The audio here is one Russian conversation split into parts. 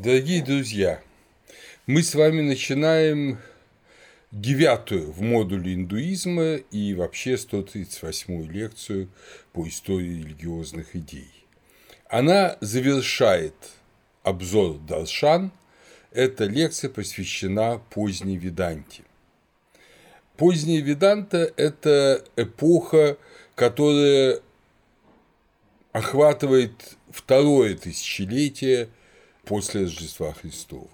Дорогие друзья, мы с вами начинаем девятую в модуле индуизма и вообще 138-ю лекцию по истории религиозных идей. Она завершает обзор Даршан. Эта лекция посвящена поздней Веданте. Поздняя Веданта – это эпоха, которая охватывает второе тысячелетие после Рождества Христова.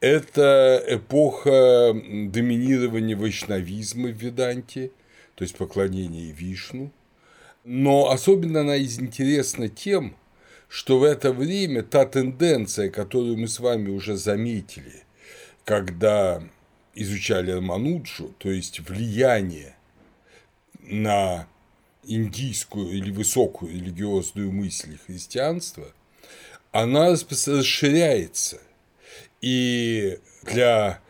Это эпоха доминирования вайшнавизма в Веданте, то есть поклонения Вишну. Но особенно она интересна тем, что в это время та тенденция, которую мы с вами уже заметили, когда изучали Рамануджу, то есть влияние на индийскую или высокую религиозную мысль христианства, она расширяется. И для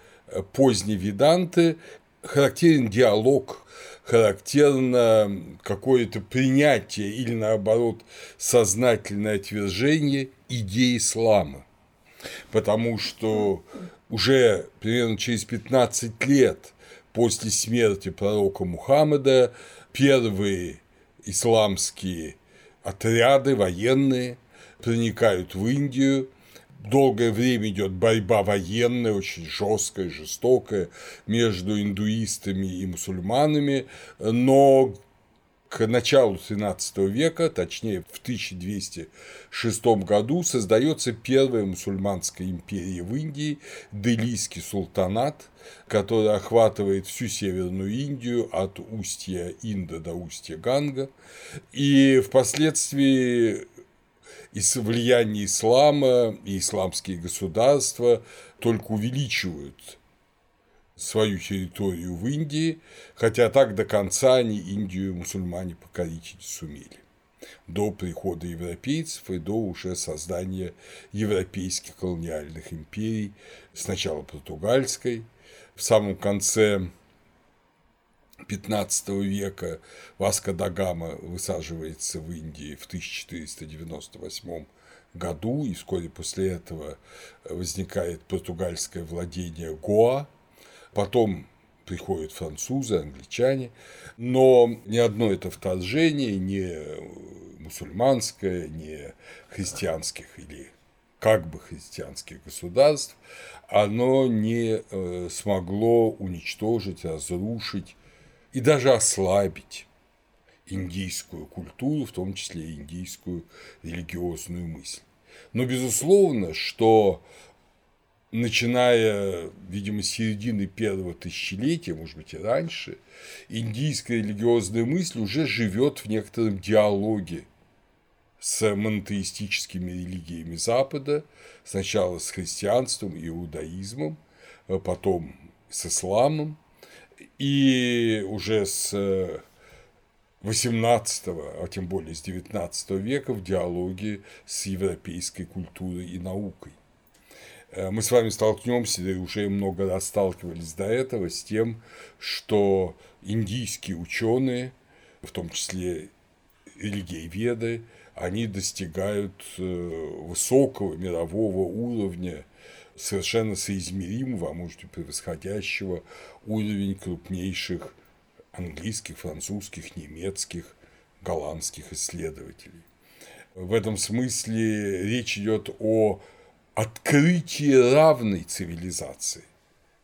поздней Веданты характерен диалог, характерно какое-то принятие или, наоборот, сознательное отвержение идеи ислама. Потому что уже примерно через 15 лет после смерти пророка Мухаммада первые исламские отряды военные проникают в Индию. Долгое время идет борьба военная, очень жесткая, жестокая между индуистами и мусульманами, но к началу XIII века, точнее в 1206 году, создается первая мусульманская империя в Индии, Делийский султанат, который охватывает всю Северную Индию от устья Инда до устья Ганга. И впоследствии из влияния ислама и исламские государства только увеличивают свою территорию в Индии, хотя так до конца они Индию мусульмане покорить не сумели. До прихода европейцев и до уже создания европейских колониальных империй, сначала португальской, в самом конце XV века Васко да Гама высаживается в Индии в 1498 году, и вскоре после этого возникает португальское владение Гоа, потом приходят французы, англичане, но ни одно это вторжение, не мусульманское, не христианских или как бы христианских государств, оно не э, смогло уничтожить, разрушить и даже ослабить индийскую культуру, в том числе и индийскую религиозную мысль. Но безусловно, что начиная, видимо, с середины первого тысячелетия, может быть, и раньше, индийская религиозная мысль уже живет в некотором диалоге с монотеистическими религиями Запада, сначала с христианством и иудаизмом, а потом с исламом, и уже с 18, а тем более с 19 века в диалоге с европейской культурой и наукой. Э, мы с вами столкнемся, и уже много раз сталкивались до этого, с тем, что индийские ученые, в том числе религиоведы, они достигают э, высокого мирового уровня, совершенно соизмеримого, а может и превосходящего уровень крупнейших английских, французских, немецких, голландских исследователей. В этом смысле речь идет о открытии равной цивилизации,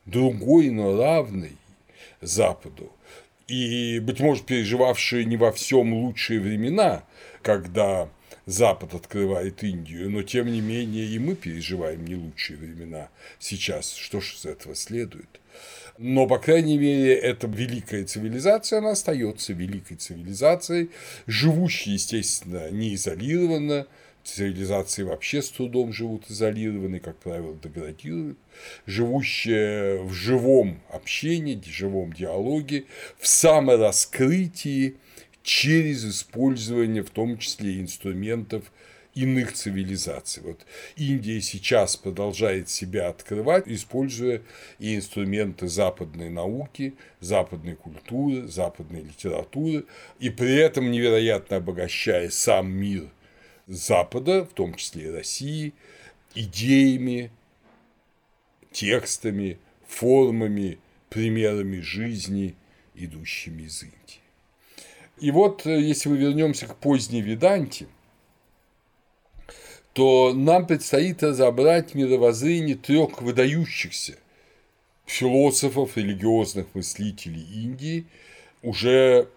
другой, но равной Западу, и, быть может, переживавшие не во всем лучшие времена, когда Запад открывает Индию, но тем не менее и мы переживаем не лучшие времена сейчас. Что ж из этого следует? Но, по крайней мере, эта великая цивилизация, она остается великой цивилизацией, живущей, естественно, не изолированно, цивилизации вообще с трудом живут изолированные, как правило, деградируют, живущие в живом общении, в живом диалоге, в самораскрытии через использование в том числе инструментов иных цивилизаций. Вот Индия сейчас продолжает себя открывать, используя и инструменты западной науки, западной культуры, западной литературы, и при этом невероятно обогащая сам мир Запада, в том числе и России, идеями, текстами, формами, примерами жизни, идущими из Индии. И вот, э, если мы вернемся к поздней Веданте, то нам предстоит разобрать мировоззрение трех выдающихся философов, религиозных мыслителей Индии уже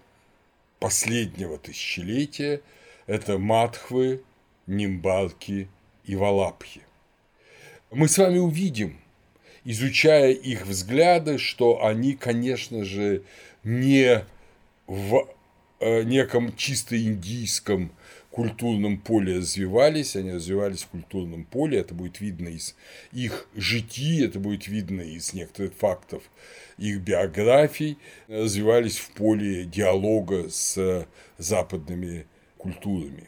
последнего тысячелетия – это Матхвы, Нимбарки и Валапхи. Мы с вами увидим, изучая их взгляды, что они, конечно же, не в э, неком чисто индийском культурном поле развивались, они развивались в культурном поле, это будет видно из их житий, это будет видно из некоторых фактов их биографий, развивались в поле диалога с западными культурами.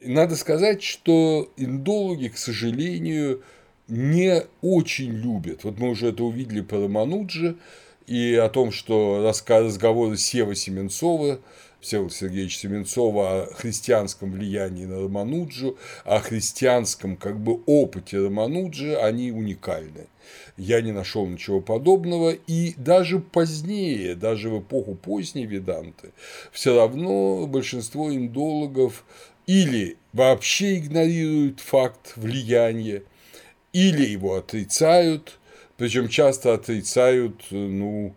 И надо сказать, что индологи, к сожалению, не очень любят. Вот мы уже это увидели по Рамануджи и о том, что разговоры Сева Семенцова Всеволода Сергеевича Семенцова о христианском влиянии на Рамануджу, о христианском как бы опыте Рамануджи, они уникальны. Я не нашел ничего подобного, и даже позднее, даже в эпоху поздней Веданты, все равно большинство индологов или вообще игнорируют факт влияния, или его отрицают, причем часто отрицают, ну,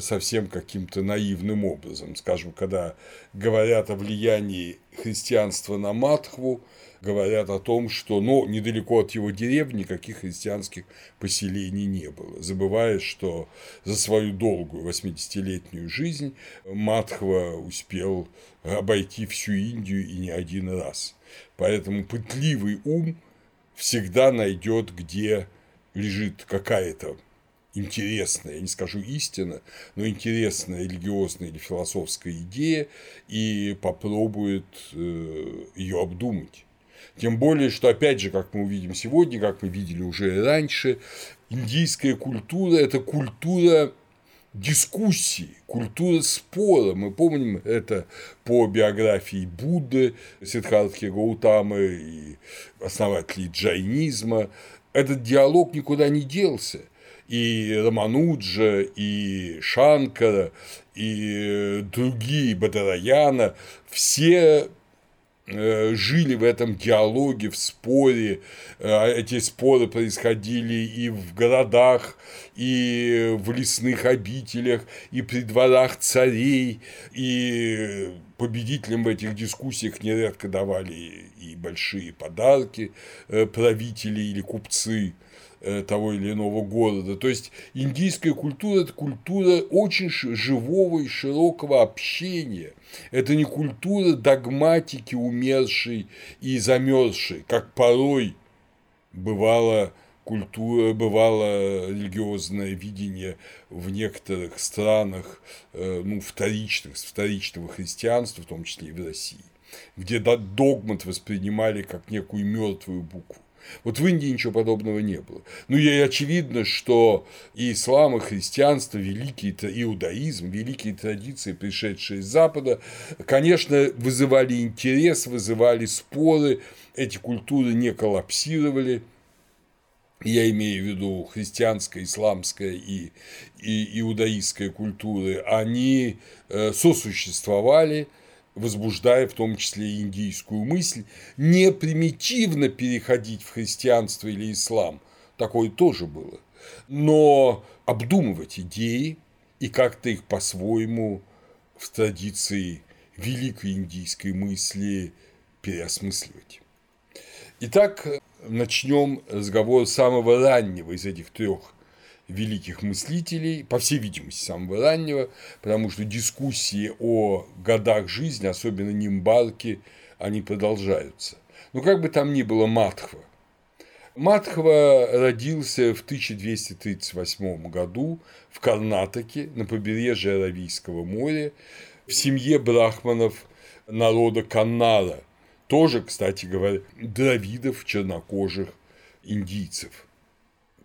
совсем каким-то наивным образом. Скажем, когда говорят о влиянии христианства на Матхву, говорят о том, что ну, недалеко от его деревни никаких христианских поселений не было, забывая, что за свою долгую 80-летнюю жизнь Матхва успел обойти всю Индию и не один раз. Поэтому пытливый ум всегда найдет, где лежит какая-то интересная, я не скажу истина, но интересная религиозная или философская идея и попробует э, ее обдумать. Тем более, что, опять же, как мы увидим сегодня, как мы видели уже раньше, индийская культура – это культура дискуссии, культура спора. Мы помним это по биографии Будды, Сиддхартхи Гаутамы и основателей джайнизма. Этот диалог никуда не делся – и Рамануджа, и Шанкара, и другие Бадараяна, все э, жили в этом диалоге, в споре. Э, эти споры происходили и в городах, и в лесных обителях, и при дворах царей, и победителям в этих дискуссиях нередко давали и большие подарки э, правители или купцы. Э, того или иного города. То есть индийская культура – это культура очень живого и широкого общения. Это не культура догматики умершей и замерзшей, как порой бывало культура, бывало религиозное видение в некоторых странах, э, ну, вторичных, вторичного христианства, в том числе и в России, где догмат воспринимали как некую мертвую букву. Вот в Индии ничего подобного не было. Ну и очевидно, что и ислам, и христианство, великий иудаизм, великие традиции, пришедшие из Запада, конечно, вызывали интерес, вызывали споры, эти культуры не коллапсировали, я имею в виду христианская, исламская и, и иудаистская культуры, они э, сосуществовали, возбуждая в том числе индийскую мысль, не примитивно переходить в христианство или ислам, такое тоже было, но обдумывать идеи и как-то их по-своему в традиции великой индийской мысли переосмысливать. Итак, начнем разговор самого раннего из этих трех великих мыслителей, по всей видимости, самого раннего, потому что дискуссии о годах жизни, особенно нимбарки, они продолжаются. Но как бы там ни было Матхва. Матхва родился в 1238 году в Карнатаке на побережье Аравийского моря в семье брахманов народа Каннара, тоже, кстати говоря, дравидов чернокожих индийцев.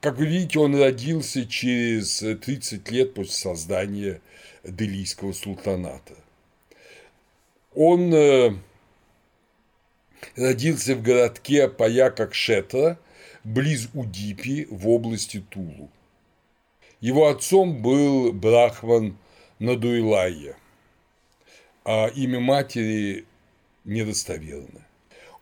Как вы видите, он родился через 30 лет после создания Делийского султаната. Он э, родился в городке Паякакшетра, близ Удипи в области Тулу. Его отцом был Брахман Надуйлайя, а имя матери недостоверно.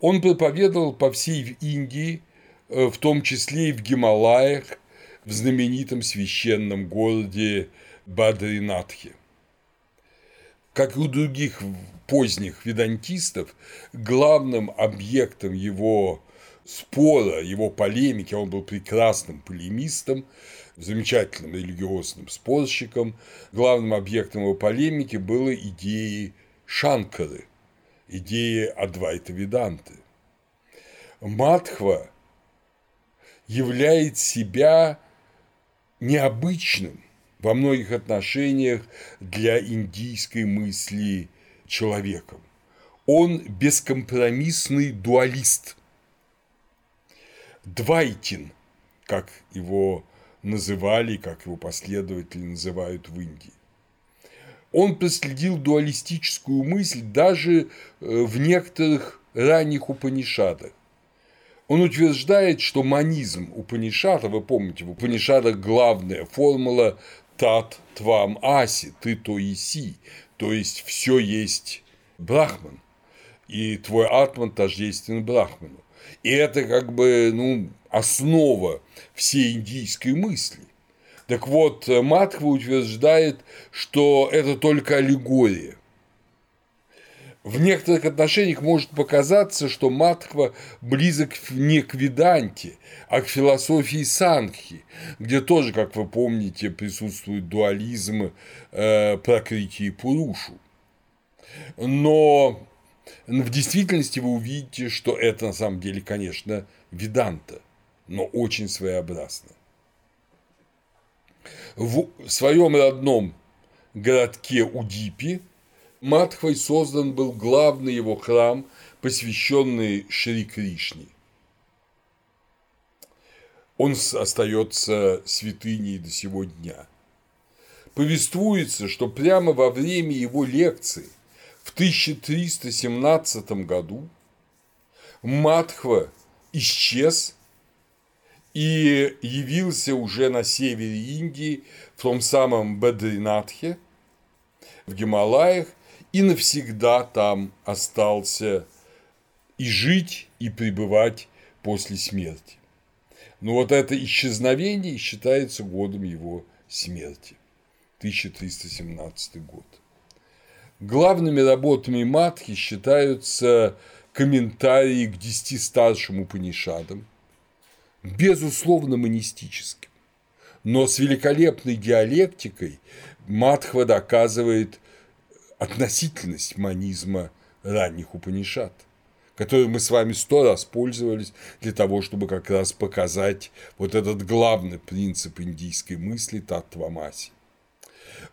Он проповедовал по всей Индии, э, в том числе и в Гималаях, в знаменитом священном городе Бадринатхе. Как и у других поздних ведантистов, главным объектом его спора, его полемики, он был прекрасным полемистом, замечательным религиозным спорщиком, главным объектом его полемики было идеи Шанкары, идеи Адвайта Веданты. Матхва являет себя необычным во многих отношениях для индийской мысли человеком. Он бескомпромиссный дуалист. Двайтин, как его называли, как его последователи называют в Индии. Он проследил дуалистическую мысль даже э, в некоторых ранних Упанишадах. Он утверждает, что манизм Упанишада, вы помните, в Упанишадах главная формула тат твам аси, ты то и си, то есть все есть брахман, и твой атман тождествен брахману. И это как бы ну, основа всей индийской мысли. Так вот, Матхва утверждает, что это только аллегория. В некоторых отношениях может показаться, что Матхва близок не к Веданте, а к философии Санхи, где тоже, как вы помните, присутствует дуализм э, Пракрити и Пурушу. Но в действительности вы увидите, что это на самом деле, конечно, Веданта, но очень своеобразно. В своем родном городке Удипи Матхвой создан был главный его храм, посвященный Шри Кришне. Он остается святыней до сего дня. Повествуется, что прямо во время его лекции в 1317 году Матхва исчез и явился уже на севере Индии, в том самом Бадринатхе, в Гималаях, и навсегда там остался и жить, и пребывать после смерти. Но вот это исчезновение считается годом его смерти, 1317 год. Главными работами Матхи считаются комментарии к десяти старшим Упанишадам, безусловно монистическим, но с великолепной диалектикой Матхва доказывает относительность манизма ранних Упанишат, который мы с вами сто раз пользовались для того, чтобы как раз показать вот этот главный принцип индийской мысли Таттвамаси.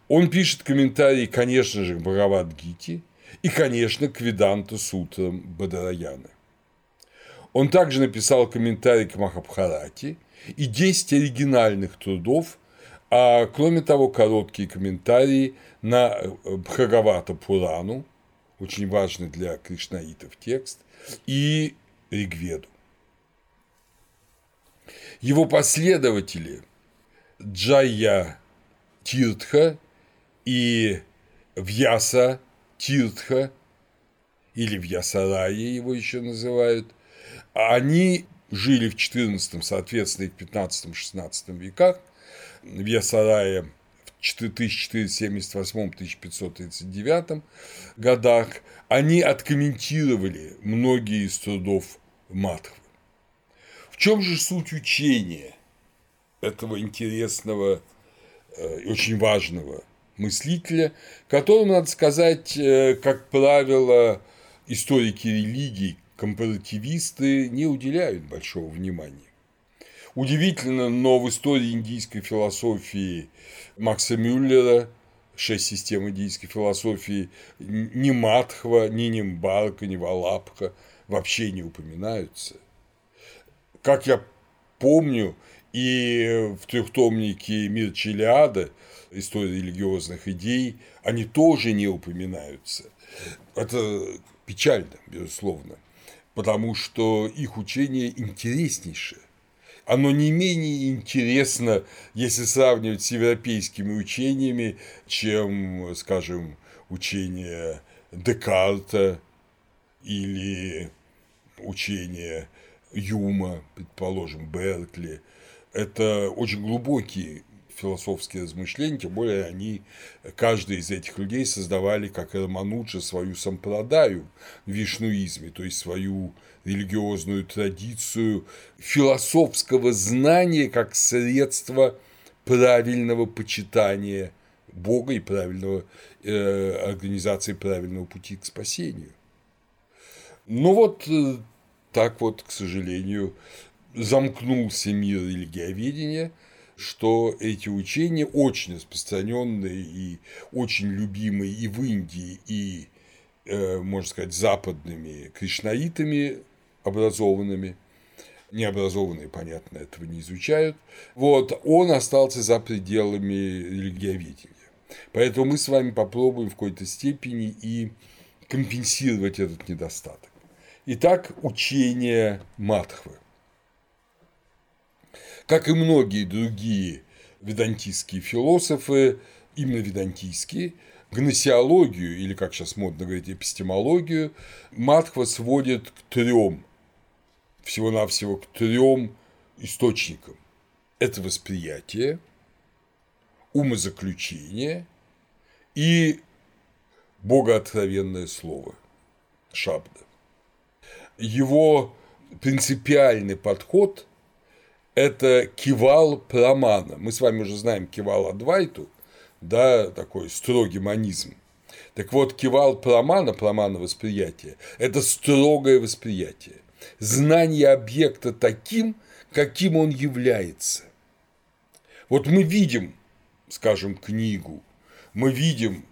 Он пишет комментарии, конечно же, к Бхагавадгите и, конечно, к Веданту Сутрам Бадараяна. Он также написал комментарий к Махабхарате и 10 оригинальных трудов, а кроме того, короткие комментарии на э, Бхагавата Пурану, очень важный для кришнаитов текст, и Ригведу. Его последователи Джайя Тиртха и Вьяса Тиртха, или Вьясарая его еще называют, они жили в XIV, соответственно, и в XV-XVI веках. Вьясарая 1478-1539 годах, они откомментировали многие из трудов Матхвы. В чем же суть учения этого интересного э, и очень важного мыслителя, которому, надо сказать, э, как правило, историки религий, компаративисты не уделяют большого внимания. Удивительно, но в истории индийской философии Макса Мюллера шесть систем индийской философии ни Матхва, ни Нимбарка, ни Валапха вообще не упоминаются. Как я помню, и в трехтомнике Мир Челиада история религиозных идей, они тоже не упоминаются. Это печально, безусловно. потому что их учение интереснейшее. Оно не менее интересно, если сравнивать с европейскими учениями, чем, скажем, учение Декарта или учение Юма, предположим, Беркли. Это очень глубокие философские размышления, тем более они, каждый из этих людей создавали, как Рамануджа, свою сампрадаю в вишнуизме, то есть свою религиозную традицию философского знания как средство правильного почитания Бога и правильного э, организации правильного пути к спасению. Ну вот э, так вот, к сожалению, замкнулся мир религиоведения, что эти учения очень распространенные и очень любимые и в Индии, и, э, можно сказать, западными кришнаитами образованными, необразованные, понятно, этого не изучают, вот, он остался за пределами религиоведения. Поэтому мы с вами попробуем в какой-то степени и компенсировать этот недостаток. Итак, учение Матхвы. Как и многие другие ведантийские философы, именно ведантийские, гносеологию, или, как сейчас модно говорить, эпистемологию, Матхва сводит к трем, всего-навсего к трем источникам. Это восприятие, умозаключение и богооткровенное слово – шабда. Его принципиальный подход – это кивал прамана. Мы с вами уже знаем кивал Адвайту, да, такой строгий манизм. Так вот, кивал прамана, прамана восприятия – это строгое восприятие. Знание объекта таким, каким он является. Вот мы видим скажем, книгу, мы видим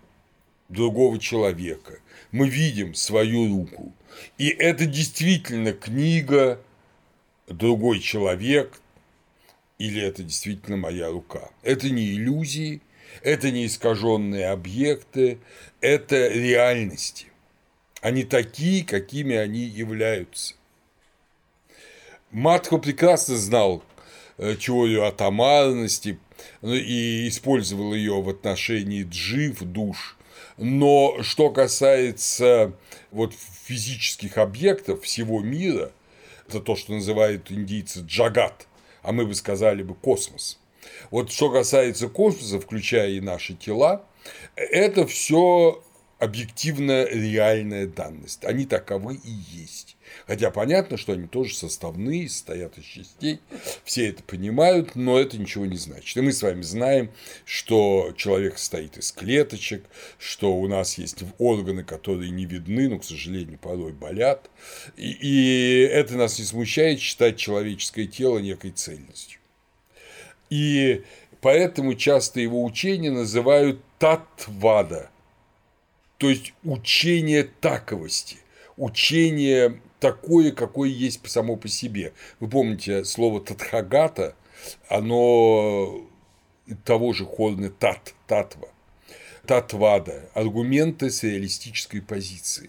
другого человека, мы видим свою руку. И это действительно книга, другой человек, или это действительно моя рука. Это не иллюзии, это не искаженные объекты, это реальности. Они такие, какими они являются. Матхо прекрасно знал э, теорию атомарности, ну, и использовал ее в отношении джив, душ. Но что касается вот физических объектов всего мира, это то, что называют индийцы джагат, а мы бы сказали бы космос. Вот что касается космоса, включая и наши тела, это все объективно реальная данность. Они таковы и есть. Хотя понятно, что они тоже составные, состоят из частей, все это понимают, но это ничего не значит. И мы с вами знаем, что человек состоит из клеточек, что у нас есть органы, которые не видны, но, к сожалению, порой болят. И, и это нас не смущает считать человеческое тело некой цельностью. И поэтому часто его учения называют татвада, то есть учение таковости, учение такое, какое есть само по себе. Вы помните слово татхагата, оно того же хорны тат, татва, татвада, аргументы с реалистической позиции.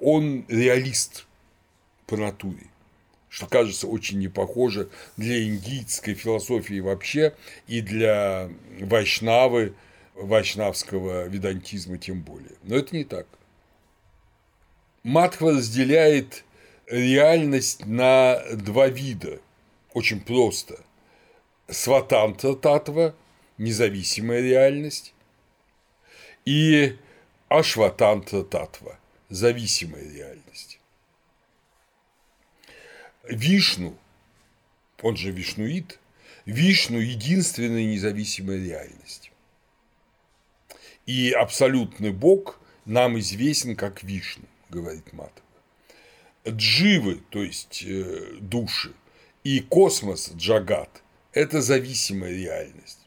Он реалист по натуре что кажется очень не похоже для индийской философии вообще и для вайшнавы, вайшнавского ведантизма тем более. Но это не так. Матхва разделяет реальность на два вида. Очень просто. Сватанта татва – независимая реальность, и Ашватанта татва – зависимая реальность. Вишну, он же вишнуит, Вишну – единственная независимая реальность. И абсолютный Бог нам известен как Вишну говорит Матова. Дживы, то есть э, души, и космос, джагат – это зависимая реальность.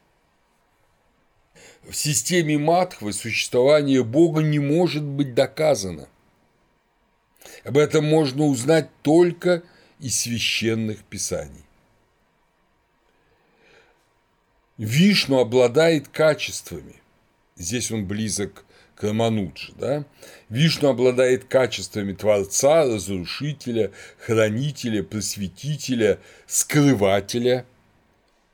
В системе Матхвы существование Бога не может быть доказано. Об этом можно узнать только из священных писаний. Вишну обладает качествами. Здесь он близок Кармануджи, да, Вишну обладает качествами Творца, Разрушителя, Хранителя, Просветителя, Скрывателя,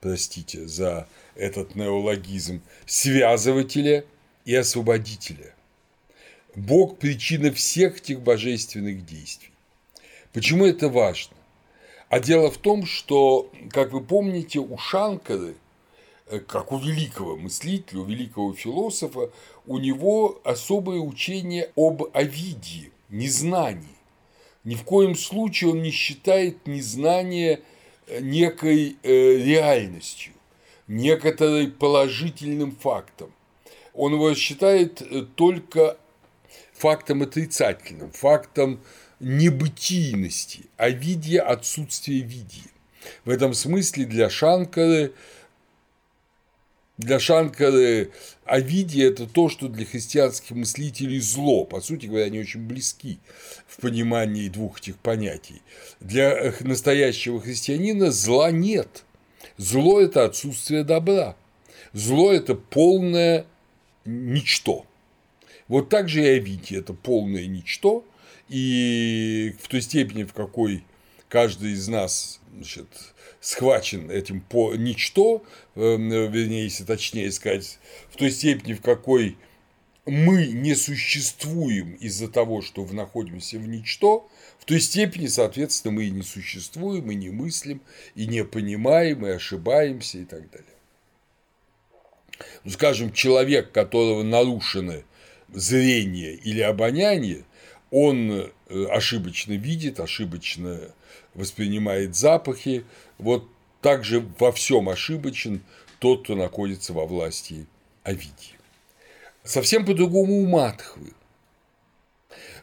простите за этот неологизм, Связывателя и Освободителя. Бог – причина всех этих божественных действий. Почему это важно? А дело в том, что, как вы помните, у Шанкары, э, как у великого мыслителя, у великого философа, у него особое учение об Овидии, незнании. Ни в коем случае он не считает незнание э, некой э, реальностью, некоторым положительным фактом. Он его считает только фактом отрицательным, фактом небытийности, а виде отсутствия видия. В этом смысле для Шанкары для Шанкары Овидия – это то, что для христианских мыслителей зло. По сути говоря, они очень близки в понимании двух этих понятий. Для настоящего христианина зла нет. Зло – это отсутствие добра. Зло – это полное ничто. Вот так же и Овидий – это полное ничто, и в той степени, в какой каждый из нас значит, схвачен этим по ничто, эм, вернее, если точнее сказать, в той степени, в какой мы не существуем из-за того, что находимся в ничто, в той степени, соответственно, мы и не существуем, и не мыслим, и не понимаем, и ошибаемся, и так далее. Ну, скажем, человек, которого нарушены зрение или обоняние, он ошибочно видит, ошибочно воспринимает запахи. Вот также во всем ошибочен тот, кто находится во власти Овидии. Совсем по-другому у Матхвы.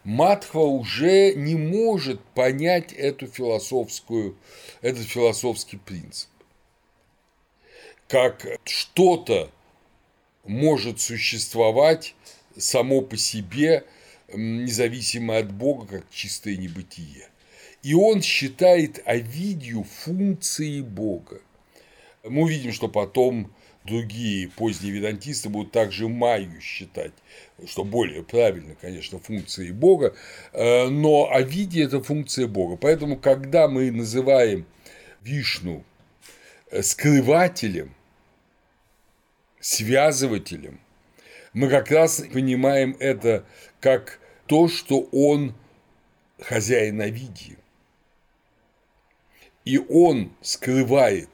Матхва уже не может понять эту философскую, этот философский принцип. Как что-то может существовать само по себе, независимо от Бога, как чистое небытие. И он считает Овидию функцией Бога. Мы увидим, что потом другие поздние ведантисты будут также Майю считать, что более правильно, конечно, функцией Бога, э, но Овидия – это функция Бога. Поэтому, когда мы называем Вишну э, скрывателем, связывателем – мы как раз понимаем это как то, что он хозяин Овидии. И он скрывает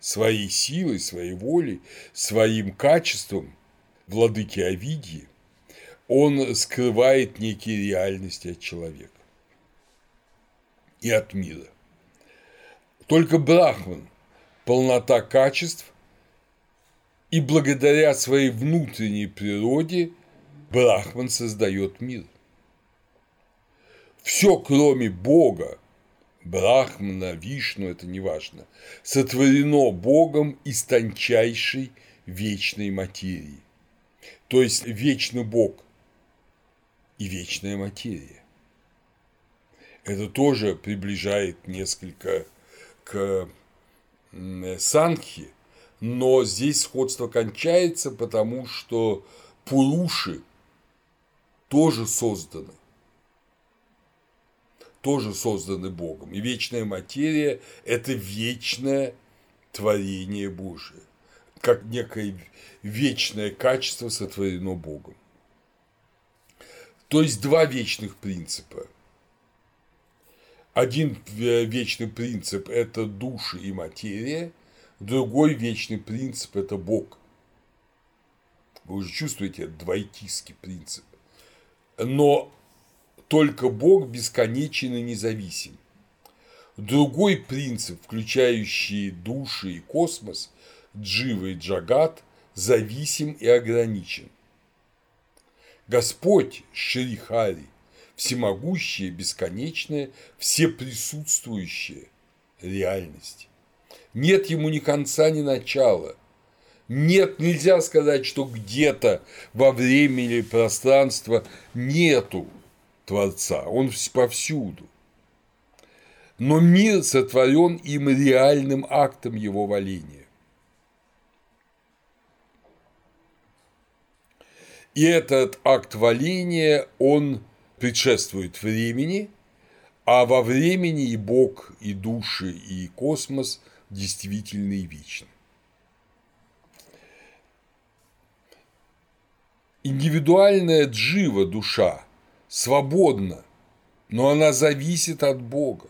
своей силой, своей волей, своим качеством владыки Овидии, он скрывает некие реальности от человека и от мира. Только Брахман – полнота качеств, и благодаря своей внутренней природе Брахман создает мир. Все, кроме Бога, Брахмана, Вишну, это не важно, сотворено Богом из тончайшей вечной материи. То есть вечный Бог и вечная материя. Это тоже приближает несколько к Санхи, но здесь сходство кончается, потому что Пуруши тоже созданы. Тоже созданы Богом. И вечная материя – это вечное творение Божие. Как некое вечное качество сотворено Богом. То есть два вечных принципа. Один вечный принцип – это души и материя, Другой вечный принцип – это Бог. Вы уже чувствуете этот двоетистский принцип. Но только Бог бесконечен и независим. Другой принцип, включающий души и космос, Джива Джагат, зависим и ограничен. Господь Шри Хари, всемогущая, бесконечная, всеприсутствующая реальность. Нет ему ни конца, ни начала. Нет, нельзя сказать, что где-то во время или пространства нету Творца, он повсюду. Но мир сотворен им реальным актом его валения. И этот акт валения, он предшествует времени, а во времени и Бог, и души, и космос действительно и вечны. Индивидуальная джива душа свободна, но она зависит от Бога.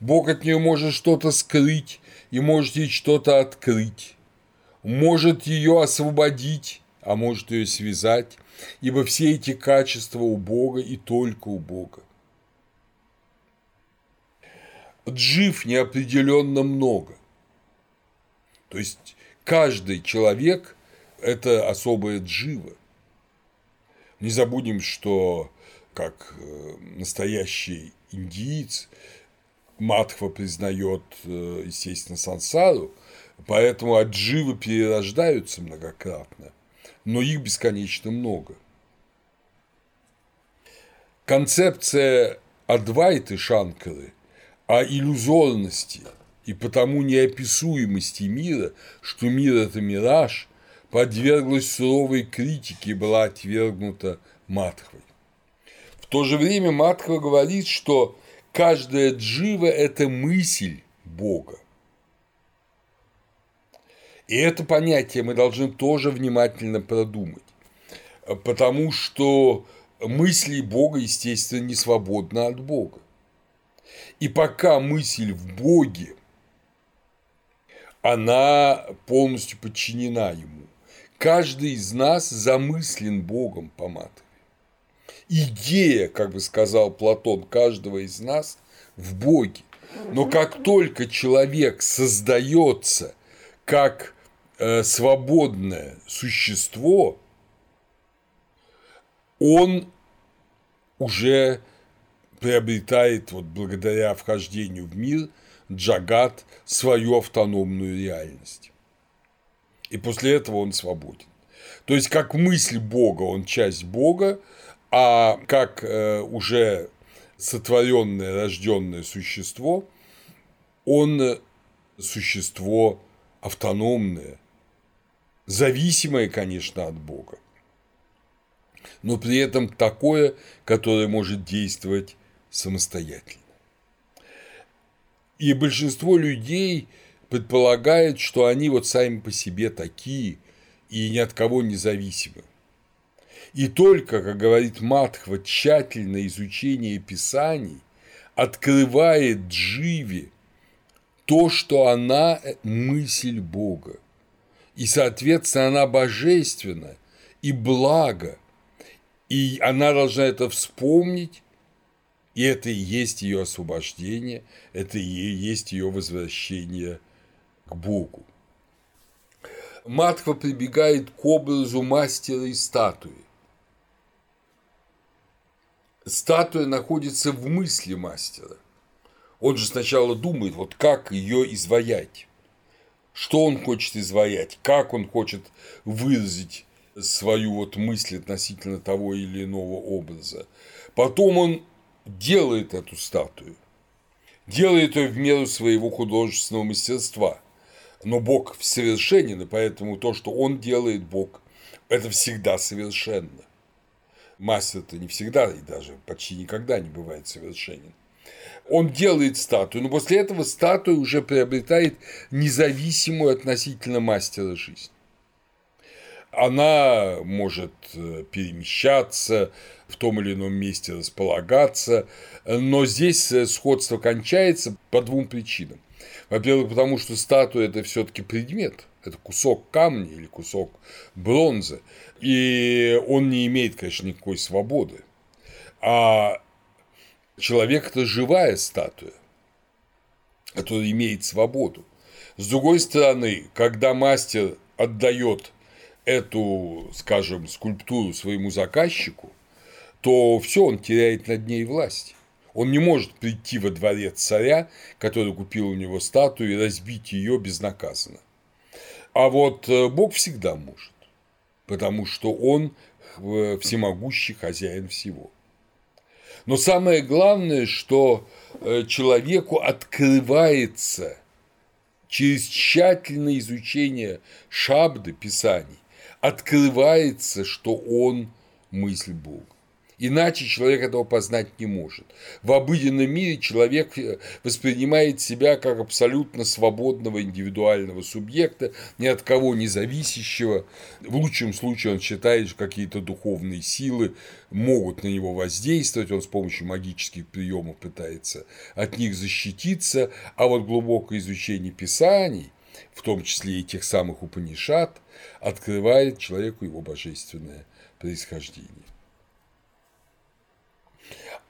Бог от нее может что-то скрыть и может ей что-то открыть, может ее освободить, а может ее связать, ибо все эти качества у Бога и только у Бога. Джив неопределенно много. То есть каждый человек – это особая джива. Не забудем, что как э, настоящий индиец Матхва признает, э, естественно, сансару, поэтому адживы перерождаются многократно, но их бесконечно много. Концепция Адвайты Шанкары о иллюзорности и потому неописуемости мира, что мир – это мираж, подверглась суровой критике и была отвергнута Матхвой. То же время Матхва говорит, что каждая джива – это мысль Бога. И это понятие мы должны тоже внимательно продумать, потому что мысли Бога, естественно, не свободны от Бога. И пока мысль в Боге, она полностью подчинена Ему, Каждый из нас замыслен Богом по Матове. Идея, как бы сказал Платон, каждого из нас в Боге. Но как только человек создается как э, свободное существо, он уже приобретает, вот благодаря вхождению в мир, джагат, свою автономную реальность и после этого он свободен. То есть, как мысль Бога, он часть Бога, а как э, уже сотворенное, рожденное существо, он существо автономное, зависимое, конечно, от Бога, но при этом такое, которое может действовать самостоятельно. И большинство людей предполагает, что они вот сами по себе такие и ни от кого не зависимы. И только, как говорит Матхва, тщательное изучение Писаний открывает Дживе то, что она – мысль Бога. И, соответственно, она божественна и благо. И она должна это вспомнить, и это и есть ее освобождение, это и есть ее возвращение – к Богу. Матва прибегает к образу мастера и статуи. Статуя находится в мысли мастера. Он же сначала думает, вот как ее изваять, что он хочет изваять, как он хочет выразить свою вот мысль относительно того или иного образа. Потом он делает эту статую, делает ее в меру своего художественного мастерства – но Бог совершенен, и поэтому то, что Он делает, Бог, это всегда совершенно. Мастер-то не всегда и даже почти никогда не бывает совершенен. Он делает статую, но после этого статуя уже приобретает независимую относительно мастера жизнь. Она может э, перемещаться, в том или ином месте располагаться, но здесь э, сходство кончается по двум причинам. Во-первых, потому что статуя – это все таки предмет, это кусок камня или кусок бронзы, и он не имеет, конечно, никакой свободы. А человек – это живая статуя, которая имеет свободу. С другой стороны, когда мастер отдает эту, скажем, скульптуру своему заказчику, то все, он теряет над ней власть. Он не может прийти во дворец царя, который купил у него статую, и разбить ее безнаказанно. А вот э, Бог всегда может, потому что Он э, всемогущий хозяин всего. Но самое главное, что э, человеку открывается через тщательное изучение шабды, писаний, открывается, что он мысль Бога. Иначе человек этого познать не может. В обыденном мире человек э, воспринимает себя как абсолютно свободного индивидуального субъекта, ни от кого не зависящего. В лучшем случае он считает, что какие-то духовные силы могут на него воздействовать, он с помощью магических приемов пытается от них защититься, а вот глубокое изучение писаний, в том числе и тех самых Упанишат, открывает человеку его божественное происхождение.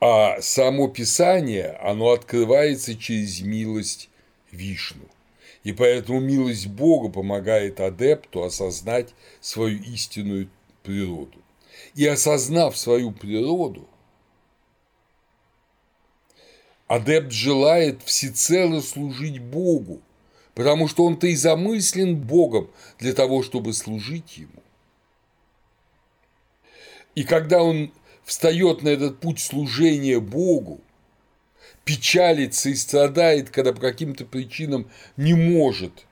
А само Писание, оно открывается через милость Вишну. И поэтому милость Бога помогает адепту осознать свою истинную природу. И осознав свою природу, адепт желает всецело служить Богу, потому что он-то и замыслен Богом для того, чтобы служить Ему. И когда он встает на этот путь служения Богу, печалится и страдает, когда по каким-то причинам не может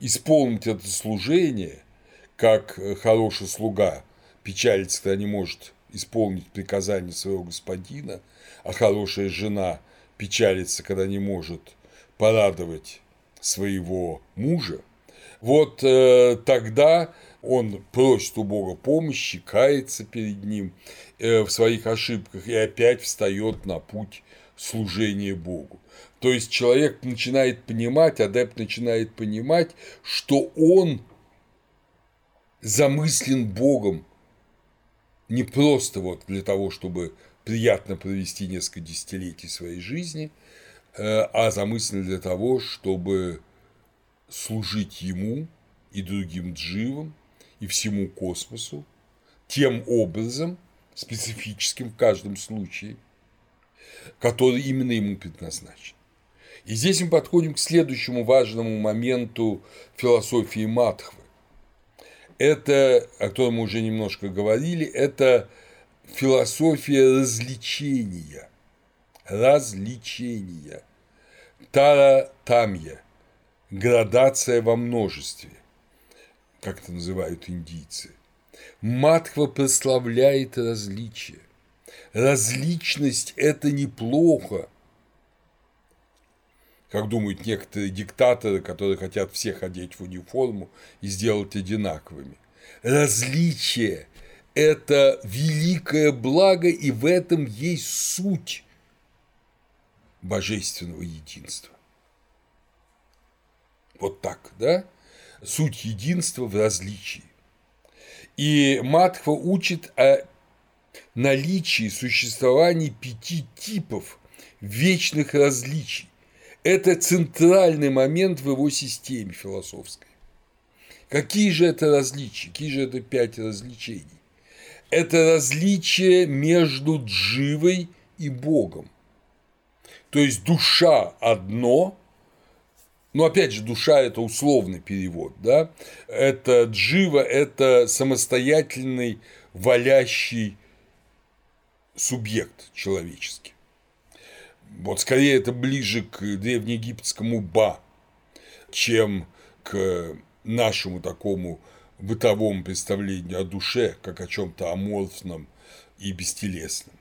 исполнить это служение, как хороший слуга печалится, когда не может исполнить приказание своего господина, а хорошая жена печалится, когда не может порадовать своего мужа, вот э, тогда он просит у Бога помощи, кается перед ним э, в своих ошибках и опять встает на путь служения Богу. То есть человек начинает понимать, адепт начинает понимать, что он замыслен Богом не просто вот для того, чтобы приятно провести несколько десятилетий своей жизни, э, а замыслен для того, чтобы служить ему и другим дживам, и всему космосу тем образом, специфическим в каждом случае, который именно ему предназначен. И здесь мы подходим к следующему важному моменту философии Матхвы. Это, о котором мы уже немножко говорили, это философия развлечения, развлечения, таратамья, градация во множестве как это называют индийцы. Матхва прославляет различия. Различность – это неплохо, как думают некоторые диктаторы, которые хотят всех одеть в униформу и сделать одинаковыми. Различие – это великое благо, и в этом есть суть божественного единства. Вот так, да? суть единства в различии. И Матхва учит о наличии, существовании пяти типов вечных различий. Это центральный момент в его системе философской. Какие же это различия? Какие же это пять развлечений? Это различие между дживой и Богом. То есть душа одно, но опять же, душа – это условный перевод, да? Это джива – это самостоятельный, валящий субъект человеческий. Вот скорее это ближе к древнеегипетскому ба, чем к нашему такому бытовому представлению о душе, как о чем-то аморфном и бестелесном.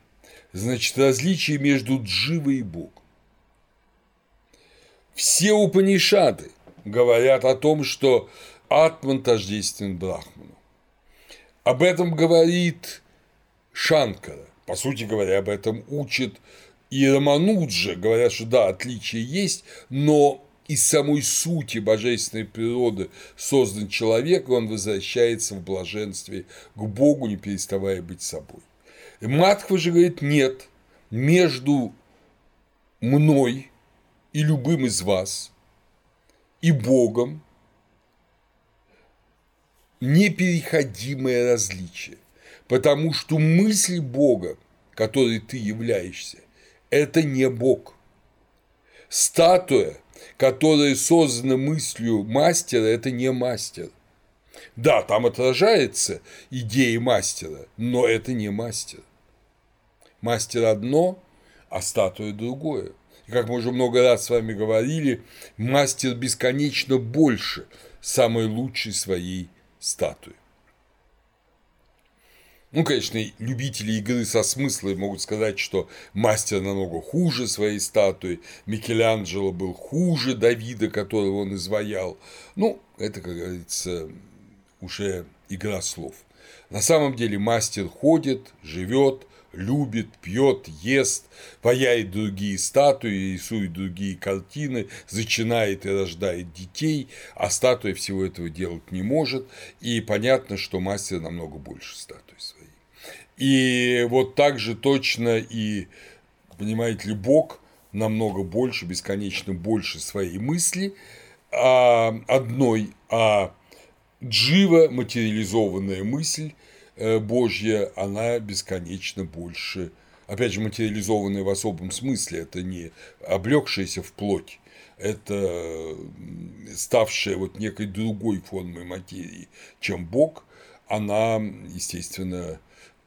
Значит, различие между дживой и Богом. Все Упанишады говорят о том, что Атман тождествен Брахману. Об этом говорит Шанкара. По сути говоря, об этом учит и Рамануджа. Говорят, что да, отличия есть, но из самой сути божественной природы создан человек, и он возвращается в блаженстве к Богу, не переставая быть собой. И Матхва же говорит, нет, между мной и любым из вас, и Богом непереходимое различие, потому что мысль Бога, которой ты являешься, это не Бог. Статуя, которая создана мыслью мастера, это не мастер. Да, там отражается идея мастера, но это не мастер. Мастер одно, а статуя другое как мы уже много раз с вами говорили, мастер бесконечно больше самой лучшей своей статуи. Ну, конечно, любители игры со смыслом могут сказать, что мастер намного хуже своей статуи, Микеланджело был хуже Давида, которого он изваял. Ну, это, как говорится, уже игра слов. На самом деле мастер ходит, живет, любит, пьет, ест, паяет другие статуи, рисует другие картины, зачинает и рождает детей, а статуя всего этого делать не может, и понятно, что мастер намного больше статуй своей. И вот так же точно и, понимаете ли, Бог намного больше, бесконечно больше своей мысли, а одной, а джива, материализованная мысль Божья, она бесконечно больше, опять же, материализованная в особом смысле, это не облегшаяся в плоть, это ставшая вот некой другой формой материи, чем Бог, она, естественно,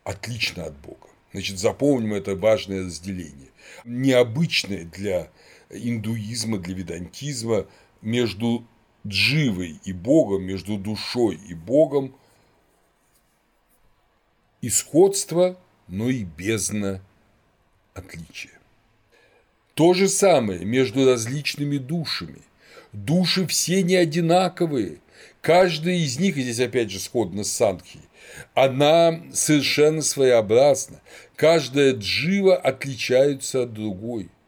отлична от Бога. Значит, запомним это важное разделение. Необычное для индуизма, для ведантизма между дживой и Богом, между душой и Богом и сходство, но и бездна отличия. То же самое между различными душами. Души все не одинаковые. Каждая из них, и здесь опять же сходно с Санхи, она совершенно своеобразна. Каждая джива отличается от другой –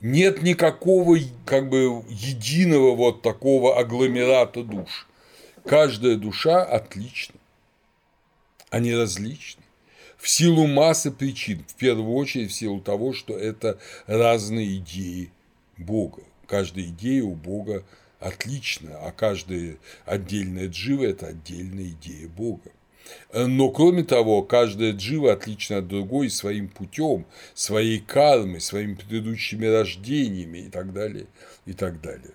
нет никакого как бы единого вот такого агломерата душ. Каждая душа отлична. Они различны. В силу массы причин, в первую очередь в силу того, что это разные идеи Бога. Каждая идея у Бога отлична, а каждая отдельная джива – это отдельная идея Бога. Но кроме того, каждая джива отлична от другой своим путем, своей кармой, своими предыдущими рождениями и так далее, и так далее.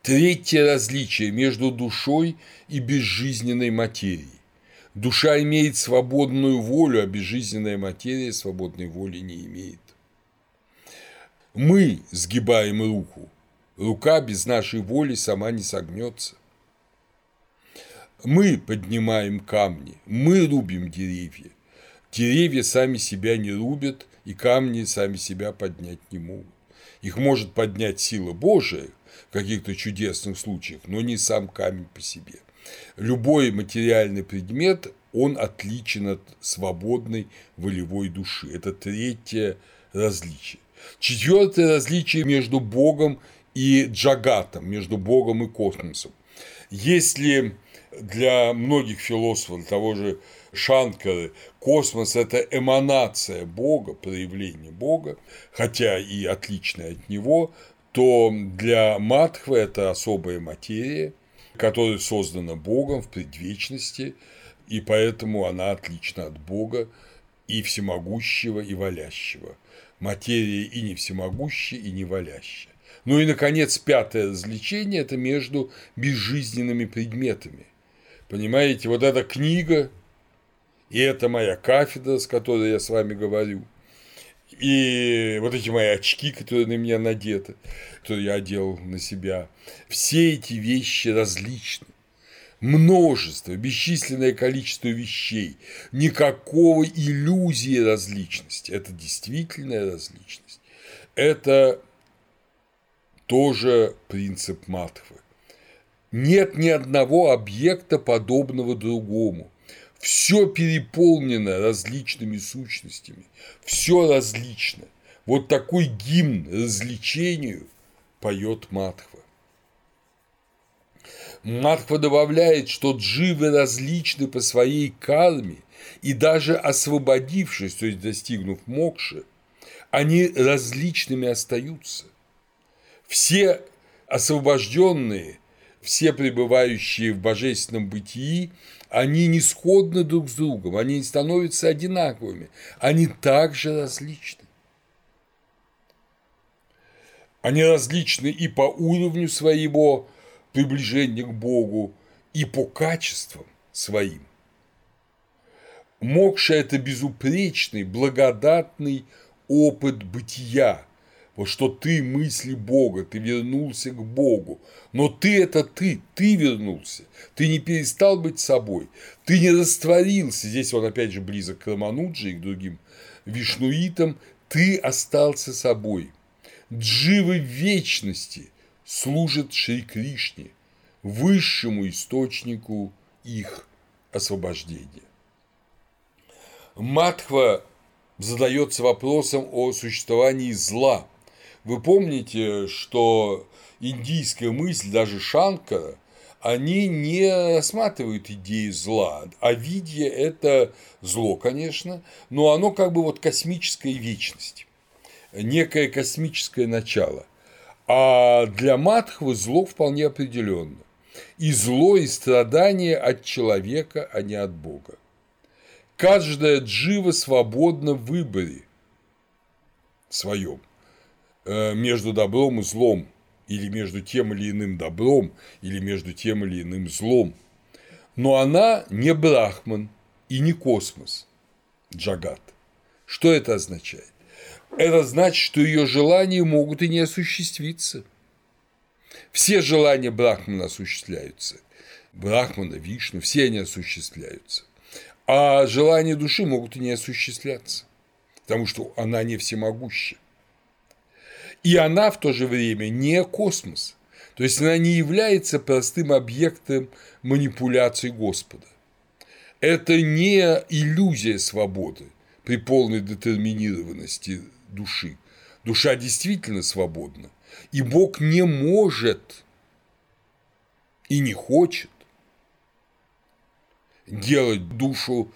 Третье различие между душой и безжизненной материей. Душа имеет свободную волю, а безжизненная материя свободной воли не имеет. Мы сгибаем руку, рука без нашей воли сама не согнется. Мы поднимаем камни, мы рубим деревья. Деревья сами себя не рубят, и камни сами себя поднять не могут. Их может поднять сила Божия в каких-то чудесных случаях, но не сам камень по себе. Любой материальный предмет, он отличен от свободной волевой души. Это третье различие. Четвертое различие между Богом и Джагатом, между Богом и космосом. Если для многих философов, для того же Шанкары, космос – это эманация Бога, проявление Бога, хотя и отличная от него, то для Матхвы это особая материя, которая создана Богом в предвечности, и поэтому она отлична от Бога и всемогущего, и валящего. Материя и не всемогущая, и не валящая. Ну и, наконец, пятое развлечение – это между безжизненными предметами – Понимаете, вот эта книга, и это моя кафедра, с которой я с вами говорю, и вот эти мои очки, которые на меня надеты, которые я одел на себя, все эти вещи различны. Множество, бесчисленное количество вещей, никакого иллюзии различности. Это действительная различность. Это тоже принцип Матхвы. Нет ни одного объекта, подобного другому. Все переполнено различными сущностями, все различно. Вот такой гимн развлечению поет Матхва. Матхва добавляет, что дживы различны по своей карме, и даже освободившись, то есть достигнув мокши, они различными остаются. Все освобожденные все пребывающие в божественном бытии, они не сходны друг с другом, они не становятся одинаковыми, они также различны. Они различны и по уровню своего приближения к Богу, и по качествам своим. Мокша – это безупречный, благодатный опыт бытия, вот что ты мысли Бога, ты вернулся к Богу, но ты – это ты, ты вернулся, ты не перестал быть собой, ты не растворился, здесь он опять же близок к Рамануджи и к другим вишнуитам, ты остался собой. Дживы вечности служат Шри Кришне, высшему источнику их освобождения. Матхва задается вопросом о существовании зла. Вы помните, что индийская мысль, даже Шанкара, они не рассматривают идеи зла. А видье – это зло, конечно, но оно как бы вот космическая вечность, некое космическое начало. А для Матхвы зло вполне определенно. И зло, и страдание от человека, а не от Бога. Каждая джива свободна в выборе своем между добром и злом, или между тем или иным добром, или между тем или иным злом. Но она не брахман и не космос, джагат. Что это означает? Это значит, что ее желания могут и не осуществиться. Все желания Брахмана осуществляются. Брахмана, Вишну, все они осуществляются. А желания души могут и не осуществляться, потому что она не всемогуща. И она в то же время не космос, то есть она не является простым объектом манипуляций Господа. Это не иллюзия свободы при полной детерминированности души. Душа действительно свободна, и Бог не может и не хочет делать душу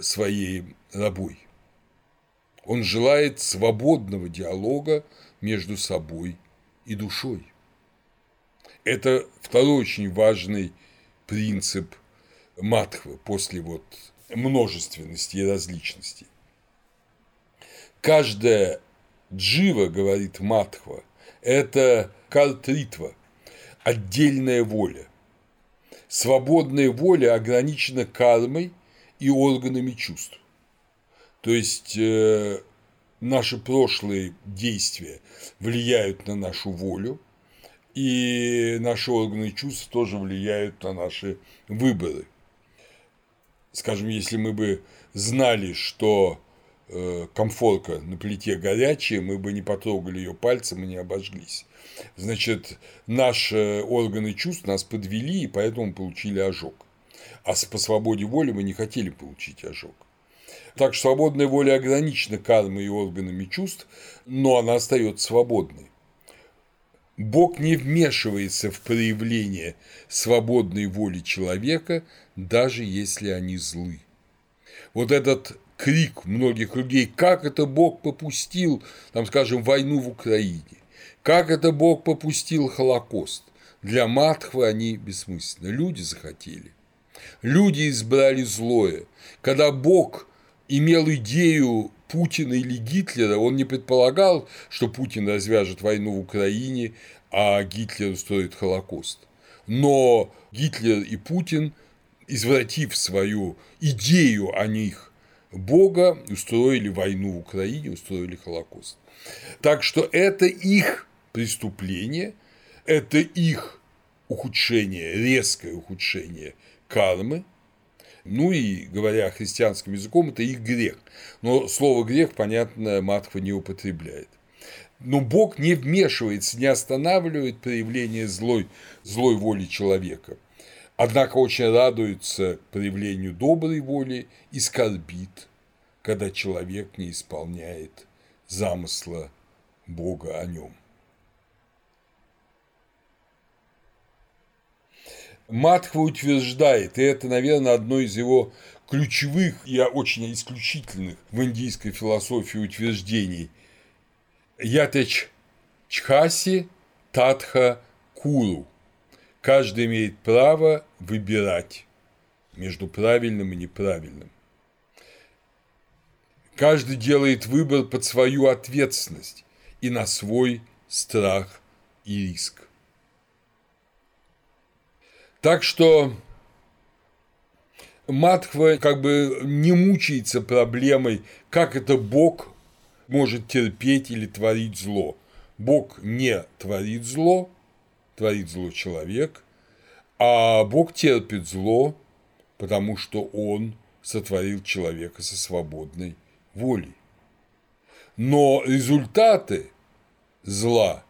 своей рабой. Он желает свободного диалога между собой и душой. Это второй очень важный принцип матхвы после вот множественности и различности. Каждая джива, говорит матхва, это картритва, отдельная воля – свободная воля ограничена кармой и органами чувств. То есть э, наши прошлые действия влияют на нашу волю, и наши органы чувств тоже влияют на наши выборы. Скажем, если мы бы знали, что э, комфорка на плите горячая, мы бы не потрогали ее пальцем и не обожглись. Значит, наши органы чувств нас подвели, и поэтому получили ожог. А по свободе воли мы не хотели получить ожог. Так что свободная воля ограничена кармой и органами чувств, но она остается свободной. Бог не вмешивается в проявление свободной воли человека, даже если они злы. Вот этот крик многих людей, как это Бог попустил, там, скажем, войну в Украине, как это Бог попустил Холокост? Для Матхвы они бессмысленны. Люди захотели. Люди избрали злое. Когда Бог имел идею Путина или Гитлера, он не предполагал, что Путин развяжет войну в Украине, а Гитлер устроит Холокост. Но Гитлер и Путин, извратив свою идею о них Бога, устроили войну в Украине, устроили Холокост. Так что это их преступление, это их ухудшение, резкое ухудшение кармы, ну и, говоря христианским языком, это их грех. Но слово грех, понятно, Матхва не употребляет. Но Бог не вмешивается, не останавливает проявление злой, злой воли человека. Однако очень радуется проявлению доброй воли и скорбит, когда человек не исполняет замысла Бога о нем. Матхва утверждает, и это, наверное, одно из его ключевых и очень исключительных в индийской философии утверждений. Ятеч Чхаси Татха Куру. Каждый имеет право выбирать между правильным и неправильным. Каждый делает выбор под свою ответственность и на свой страх и риск. Так что Матхва как бы не мучается проблемой, как это Бог может терпеть или творить зло. Бог не творит зло, творит зло человек, а Бог терпит зло, потому что Он сотворил человека со свободной волей. Но результаты зла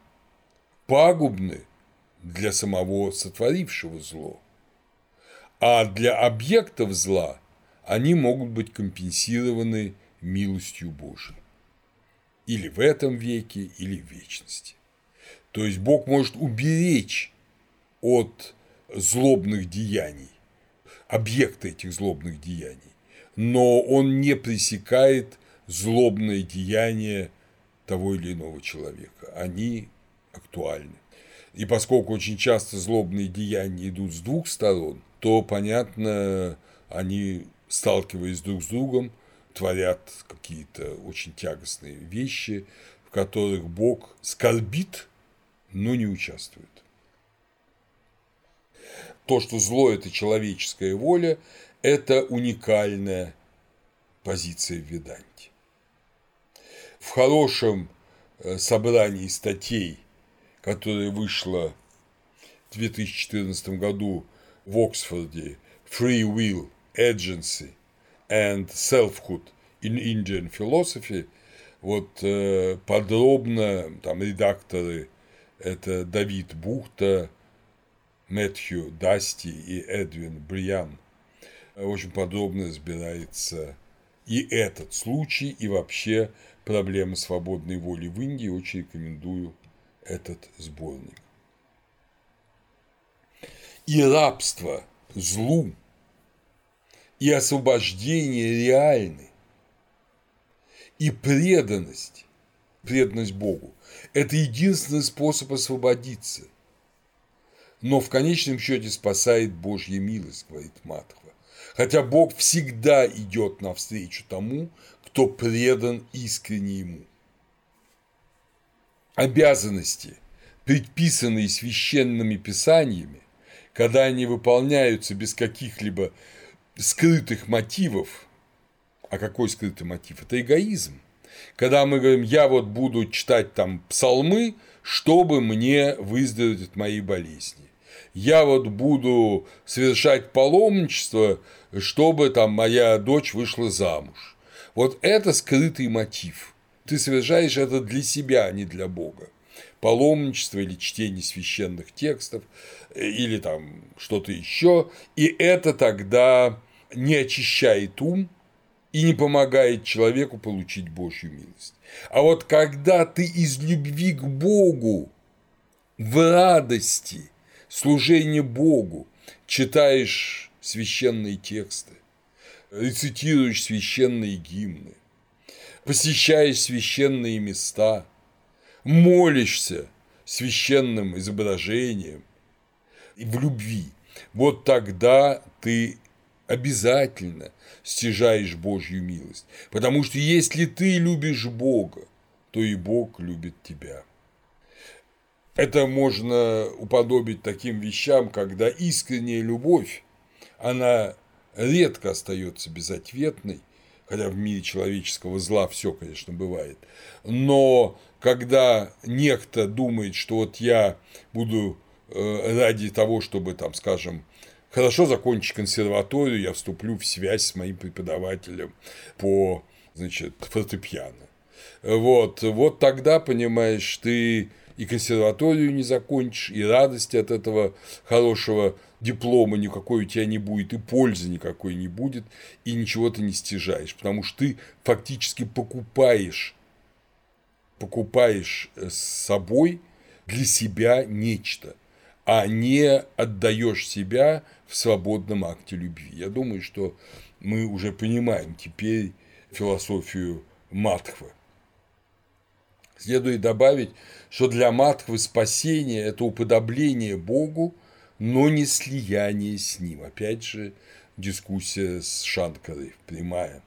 пагубны для самого сотворившего зло, а для объектов зла они могут быть компенсированы милостью Божией. Или в этом веке, или в вечности. То есть Бог может уберечь от злобных деяний, объекта этих злобных деяний, но он не пресекает злобное деяние того или иного человека. Они актуальны. И поскольку очень часто злобные деяния идут с двух сторон, то, понятно, они, сталкиваясь друг с другом, творят какие-то очень тягостные вещи, в которых Бог скорбит, но не участвует. То, что зло – это человеческая воля, это уникальная позиция в Веданте. В хорошем э, собрании статей, которое вышло в 2014 году в Оксфорде. Free Will Agency and Selfhood in Indian Philosophy, вот э, подробно там редакторы это Давид Бухта, Мэтью Дасти и Эдвин Бриан. Очень подробно разбирается и этот случай, и вообще проблемы свободной воли в Индии. Очень рекомендую этот сборник. И рабство злу, и освобождение реальны, и преданность, преданность Богу – это единственный способ освободиться. Но в конечном счете спасает Божья милость, говорит Матхва. Хотя Бог всегда идет навстречу тому, кто предан искренне Ему. Обязанности, предписанные священными писаниями, когда они выполняются без каких-либо скрытых мотивов, а какой скрытый мотив? Это эгоизм. Когда мы говорим, я вот буду читать там псалмы, чтобы мне выздороветь от моей болезни. Я вот буду совершать паломничество, чтобы там моя дочь вышла замуж. Вот это скрытый мотив. Ты совершаешь это для себя, а не для Бога. Паломничество или чтение священных текстов, э, или там что-то еще. И это тогда не очищает ум и не помогает человеку получить Божью милость. А вот когда ты из любви к Богу в радости служения Богу читаешь священные тексты, рецитируешь священные гимны, посещаешь священные места, молишься священным изображением в любви, вот тогда ты обязательно стяжаешь Божью милость. Потому что если ты любишь Бога, то и Бог любит тебя. Это можно уподобить таким вещам, когда искренняя любовь она редко остается безответной, хотя в мире человеческого зла все, конечно, бывает. Но когда некто думает, что вот я буду э, ради того, чтобы, там, скажем, хорошо закончить консерваторию, я вступлю в связь с моим преподавателем по значит, фортепиано. Вот, вот тогда, понимаешь, ты и консерваторию не закончишь, и радости от этого хорошего диплома никакой у тебя не будет, и пользы никакой не будет, и ничего ты не стяжаешь, потому что ты фактически покупаешь, покупаешь с собой для себя нечто, а не отдаешь себя в свободном акте любви. Я думаю, что мы уже понимаем теперь философию Матхвы. Следует добавить, что для Матхвы спасение – это уподобление Богу, но не слияние с Ним. Опять же, дискуссия с Шанкарой прямая.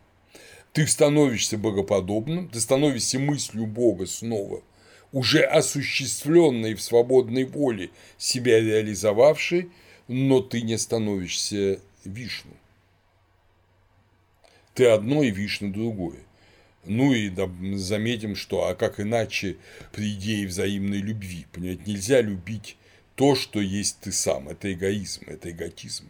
Ты становишься богоподобным, ты становишься мыслью Бога снова, уже осуществленной в свободной воле, себя реализовавшей, но ты не становишься Вишну. Ты одно и Вишну другое. Ну и заметим, что а как иначе при идее взаимной любви? Понимаете, нельзя любить то, что есть ты сам. Это эгоизм, это эготизм.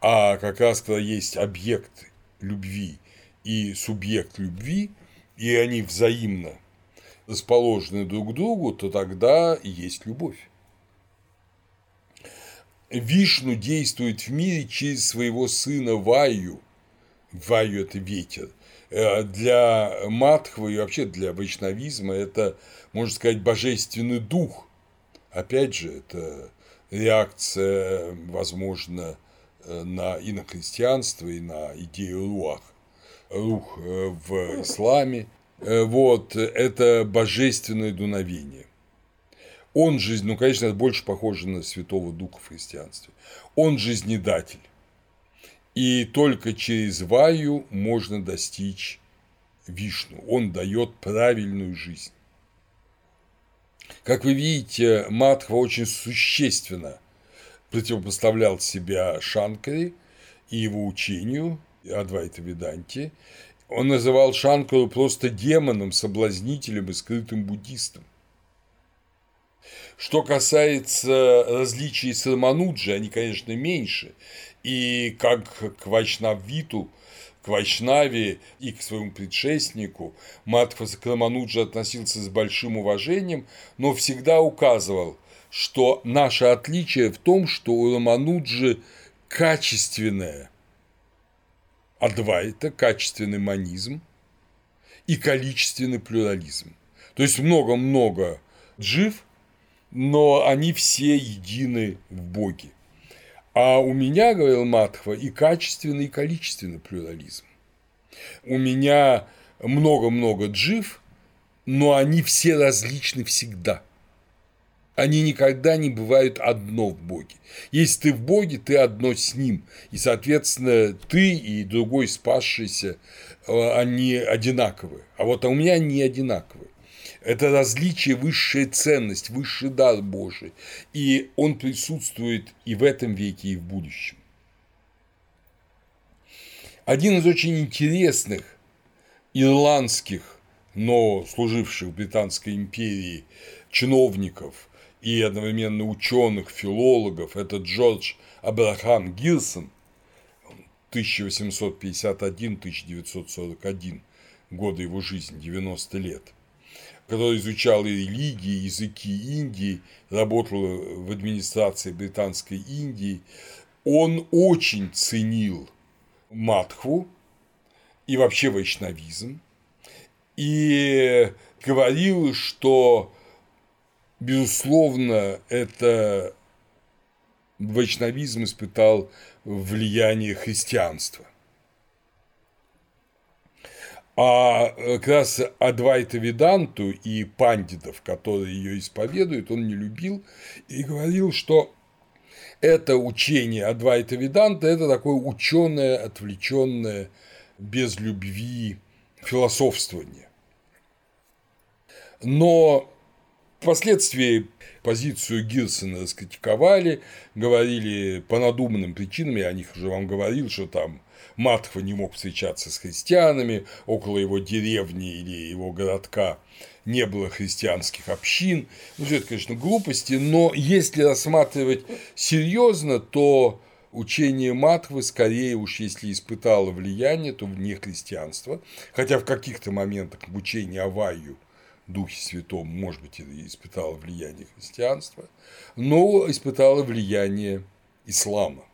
А как раз когда есть объект любви и субъект любви, и они взаимно расположены друг к другу, то тогда есть любовь. Вишну действует в мире через своего сына Ваю. Ваю – это ветер. Э, для Матхвы и вообще для вайшнавизма это, можно сказать, божественный дух. Опять же, это реакция, возможно, э, на, и на христианство, и на идею руах. Рух э, в исламе. Вот, это божественное дуновение. Он жизнь, ну, конечно, это больше похоже на Святого Духа в христианстве. Он жизнедатель. И только через Ваю можно достичь Вишну. Он дает правильную жизнь. Как вы видите, Матхва очень существенно противопоставлял себя Шанкаре и его учению Адвайта Веданти. Он называл Шанкару просто демоном, соблазнителем и скрытым буддистом. Что касается различий с Рамануджи, они, конечно, меньше. И как к Вайшнавиту, к Вайшнаве и к своему предшественнику Матхва Рамануджа относился с большим уважением, но всегда указывал, что наше отличие в том, что у Рамануджи качественное адвайта, качественный манизм и количественный плюрализм. То есть много-много джив, но они все едины в Боге. А у меня, говорил Матхва, и качественный, и количественный плюрализм. У меня много-много джив, но они все различны всегда. Они никогда не бывают одно в Боге. Если ты в Боге, ты одно с Ним. И, соответственно, ты и другой спасшийся, э, они одинаковые. А вот а у меня не одинаковые. Это различие, высшая ценность, высший дар Божий. И он присутствует и в этом веке, и в будущем. Один из очень интересных ирландских, но служивших в Британской империи чиновников и одновременно ученых, филологов, это Джордж Абрахам Гилсон, 1851-1941, годы его жизни, 90 лет – который изучал и религии, языки Индии, работал в администрации Британской Индии, он очень ценил матхву и вообще вайшнавизм, и говорил, что, безусловно, это вайшнавизм испытал влияние христианства. А э, как раз Адвайта Виданту и пандитов, которые ее исповедуют, он не любил и говорил, что это учение Адвайта Виданта – это такое ученое, отвлеченное, без любви философствование. Но впоследствии позицию Гирсона раскритиковали, говорили по надуманным причинам, я о них уже вам говорил, что там Матхва не мог встречаться с христианами, около его деревни или его городка не было христианских общин. Ну, все это, конечно, глупости, но если рассматривать серьезно, то учение Матхвы скорее уж если испытало влияние, то вне христианства, хотя в каких-то моментах в учении Аваю Духе Святом, может быть, и испытало влияние христианства, но испытало влияние ислама.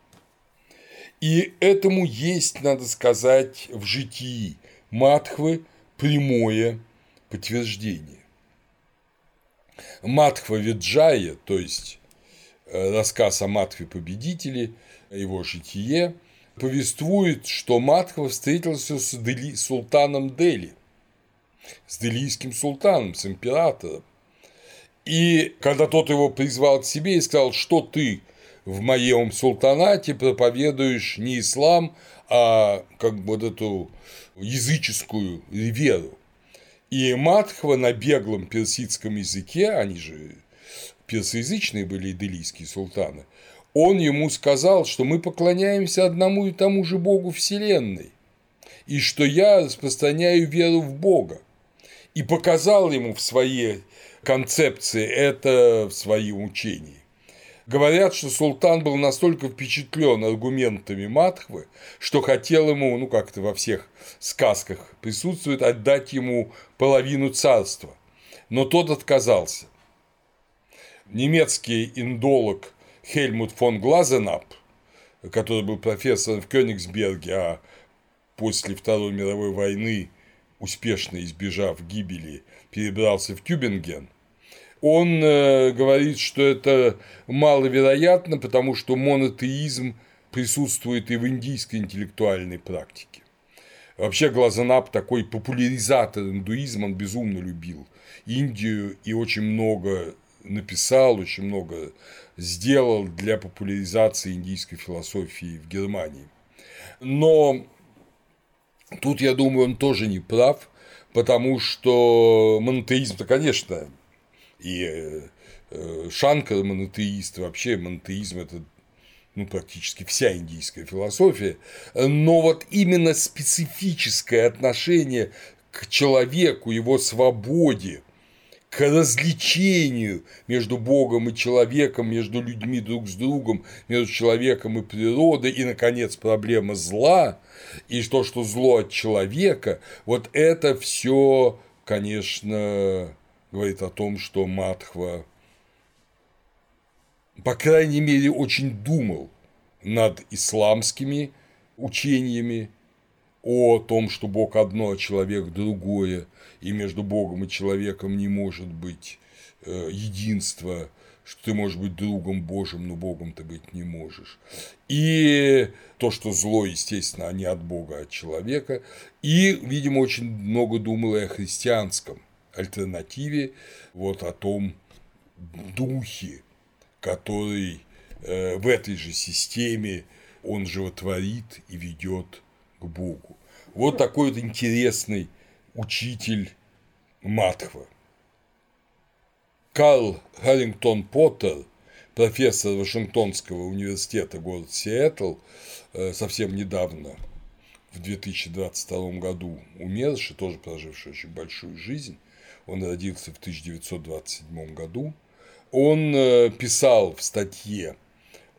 И этому есть, надо сказать, в житии Матхвы прямое подтверждение. Матхва Виджая, то есть э, рассказ о Матхве победителе, его житие, повествует, что Матхва встретился с Дели, султаном Дели, с делийским султаном, с императором. И когда тот его призвал к себе и сказал, что ты в моем султанате проповедуешь не ислам, а как бы вот эту языческую веру. И Матхва на беглом персидском языке, они же персоязычные были иделийские султаны, он ему сказал, что мы поклоняемся одному и тому же Богу Вселенной. и что я распространяю веру в Бога. И показал ему в своей концепции это в своем учении. Говорят, что султан был настолько впечатлен аргументами Матхвы, что хотел ему, ну как это во всех сказках присутствует, отдать ему половину царства. Но тот отказался. Немецкий индолог Хельмут фон Глазенап, который был профессором в Кёнигсберге, а после Второй мировой войны, успешно избежав гибели, перебрался в Тюбинген – он э, говорит, что это маловероятно, потому что монотеизм присутствует и в индийской интеллектуальной практике. Вообще Глазанап такой популяризатор индуизма, он безумно любил Индию и очень много написал, очень много сделал для популяризации индийской философии в Германии. Но тут, я думаю, он тоже не прав, потому что монотеизм-то, конечно, и э, э, Шанкар монотеист, вообще монотеизм – это ну, практически вся индийская философия, но вот именно специфическое отношение к человеку, его свободе, к развлечению между Богом и человеком, между людьми друг с другом, между человеком и природой, и, наконец, проблема зла, и то, что зло от человека, вот это все, конечно, говорит о том, что Матхва, по крайней мере, очень думал над исламскими учениями о том, что Бог одно, а человек другое, и между Богом и человеком не может быть э, единства, что ты можешь быть другом Божьим, но Богом ты быть не можешь. И то, что зло, естественно, а не от Бога, а от человека. И, видимо, очень много думал и о христианском альтернативе, вот о том духе, который э, в этой же системе он животворит и ведет к Богу. Вот такой вот интересный учитель Матхва. Карл Харрингтон Поттер, профессор Вашингтонского университета город Сиэтл, э, совсем недавно, в 2022 году умерший, тоже проживший очень большую жизнь, он родился в 1927 году, он э, писал в статье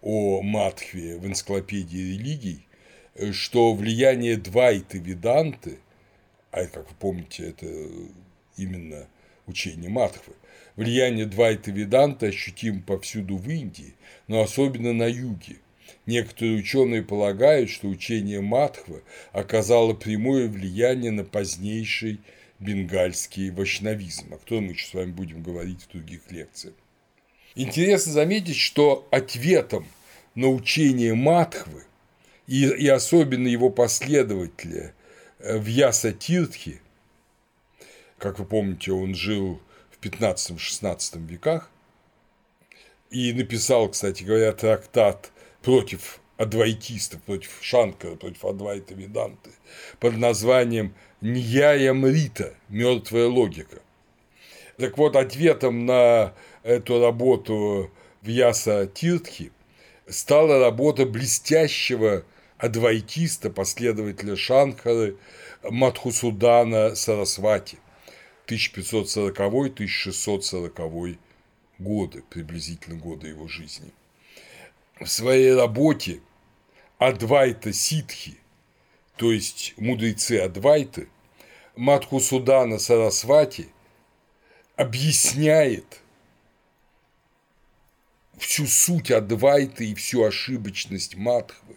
о Матхве в энциклопедии религий, э, что влияние Двайты Веданты, а как вы помните, это именно учение Матхвы, влияние Двайты Веданты ощутимо повсюду в Индии, но особенно на юге. Некоторые ученые полагают, что учение Матхвы оказало прямое влияние на позднейший бенгальский вайшнавизм, о котором мы сейчас с вами будем говорить в других лекциях. Интересно заметить, что ответом на учение Матхвы и, и особенно его последователя э, в Яса Тиртхе, как вы помните, он жил в 15-16 веках и написал, кстати говоря, трактат против адвайтистов, против Шанкара, против Адвайта Веданты под названием Ньяя Мрита – мертвая логика. Так вот, ответом на эту работу в Яса Тиртхи стала работа блестящего адвайтиста, последователя Шанкары Мадхусудана Сарасвати 1540-1640 годы, приблизительно годы его жизни. В своей работе Адвайта Ситхи то есть мудрецы Адвайты, Матху Судана Сарасвати объясняет всю суть Адвайты и всю ошибочность Матхвы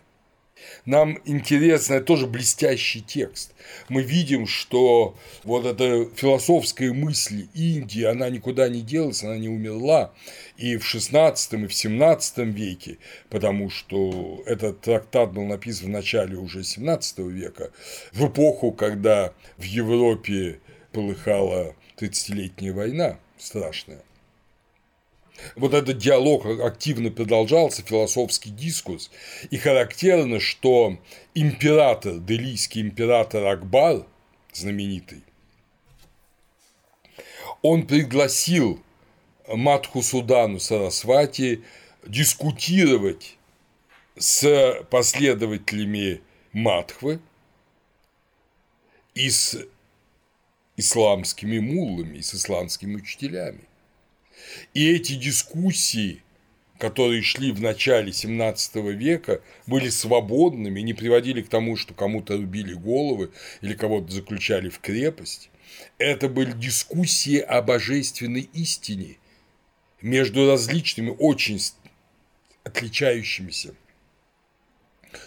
нам интересно, это тоже блестящий текст. Мы видим, что вот эта философская мысль Индии, она никуда не делась, она не умерла и в XVI и в XVII веке, потому что этот трактат был написан в начале уже XVII века, в эпоху, когда в Европе полыхала 30-летняя война страшная. Вот этот диалог активно продолжался, философский дискурс, и характерно, что император, делийский император Акбар, знаменитый, он пригласил Матху Судану Сарасвати дискутировать с последователями Матхвы и с исламскими муллами, и с исламскими учителями. И эти дискуссии, которые шли в начале 17 века, были свободными, не приводили к тому, что кому-то рубили головы или кого-то заключали в крепость. Это были дискуссии о божественной истине между различными, очень отличающимися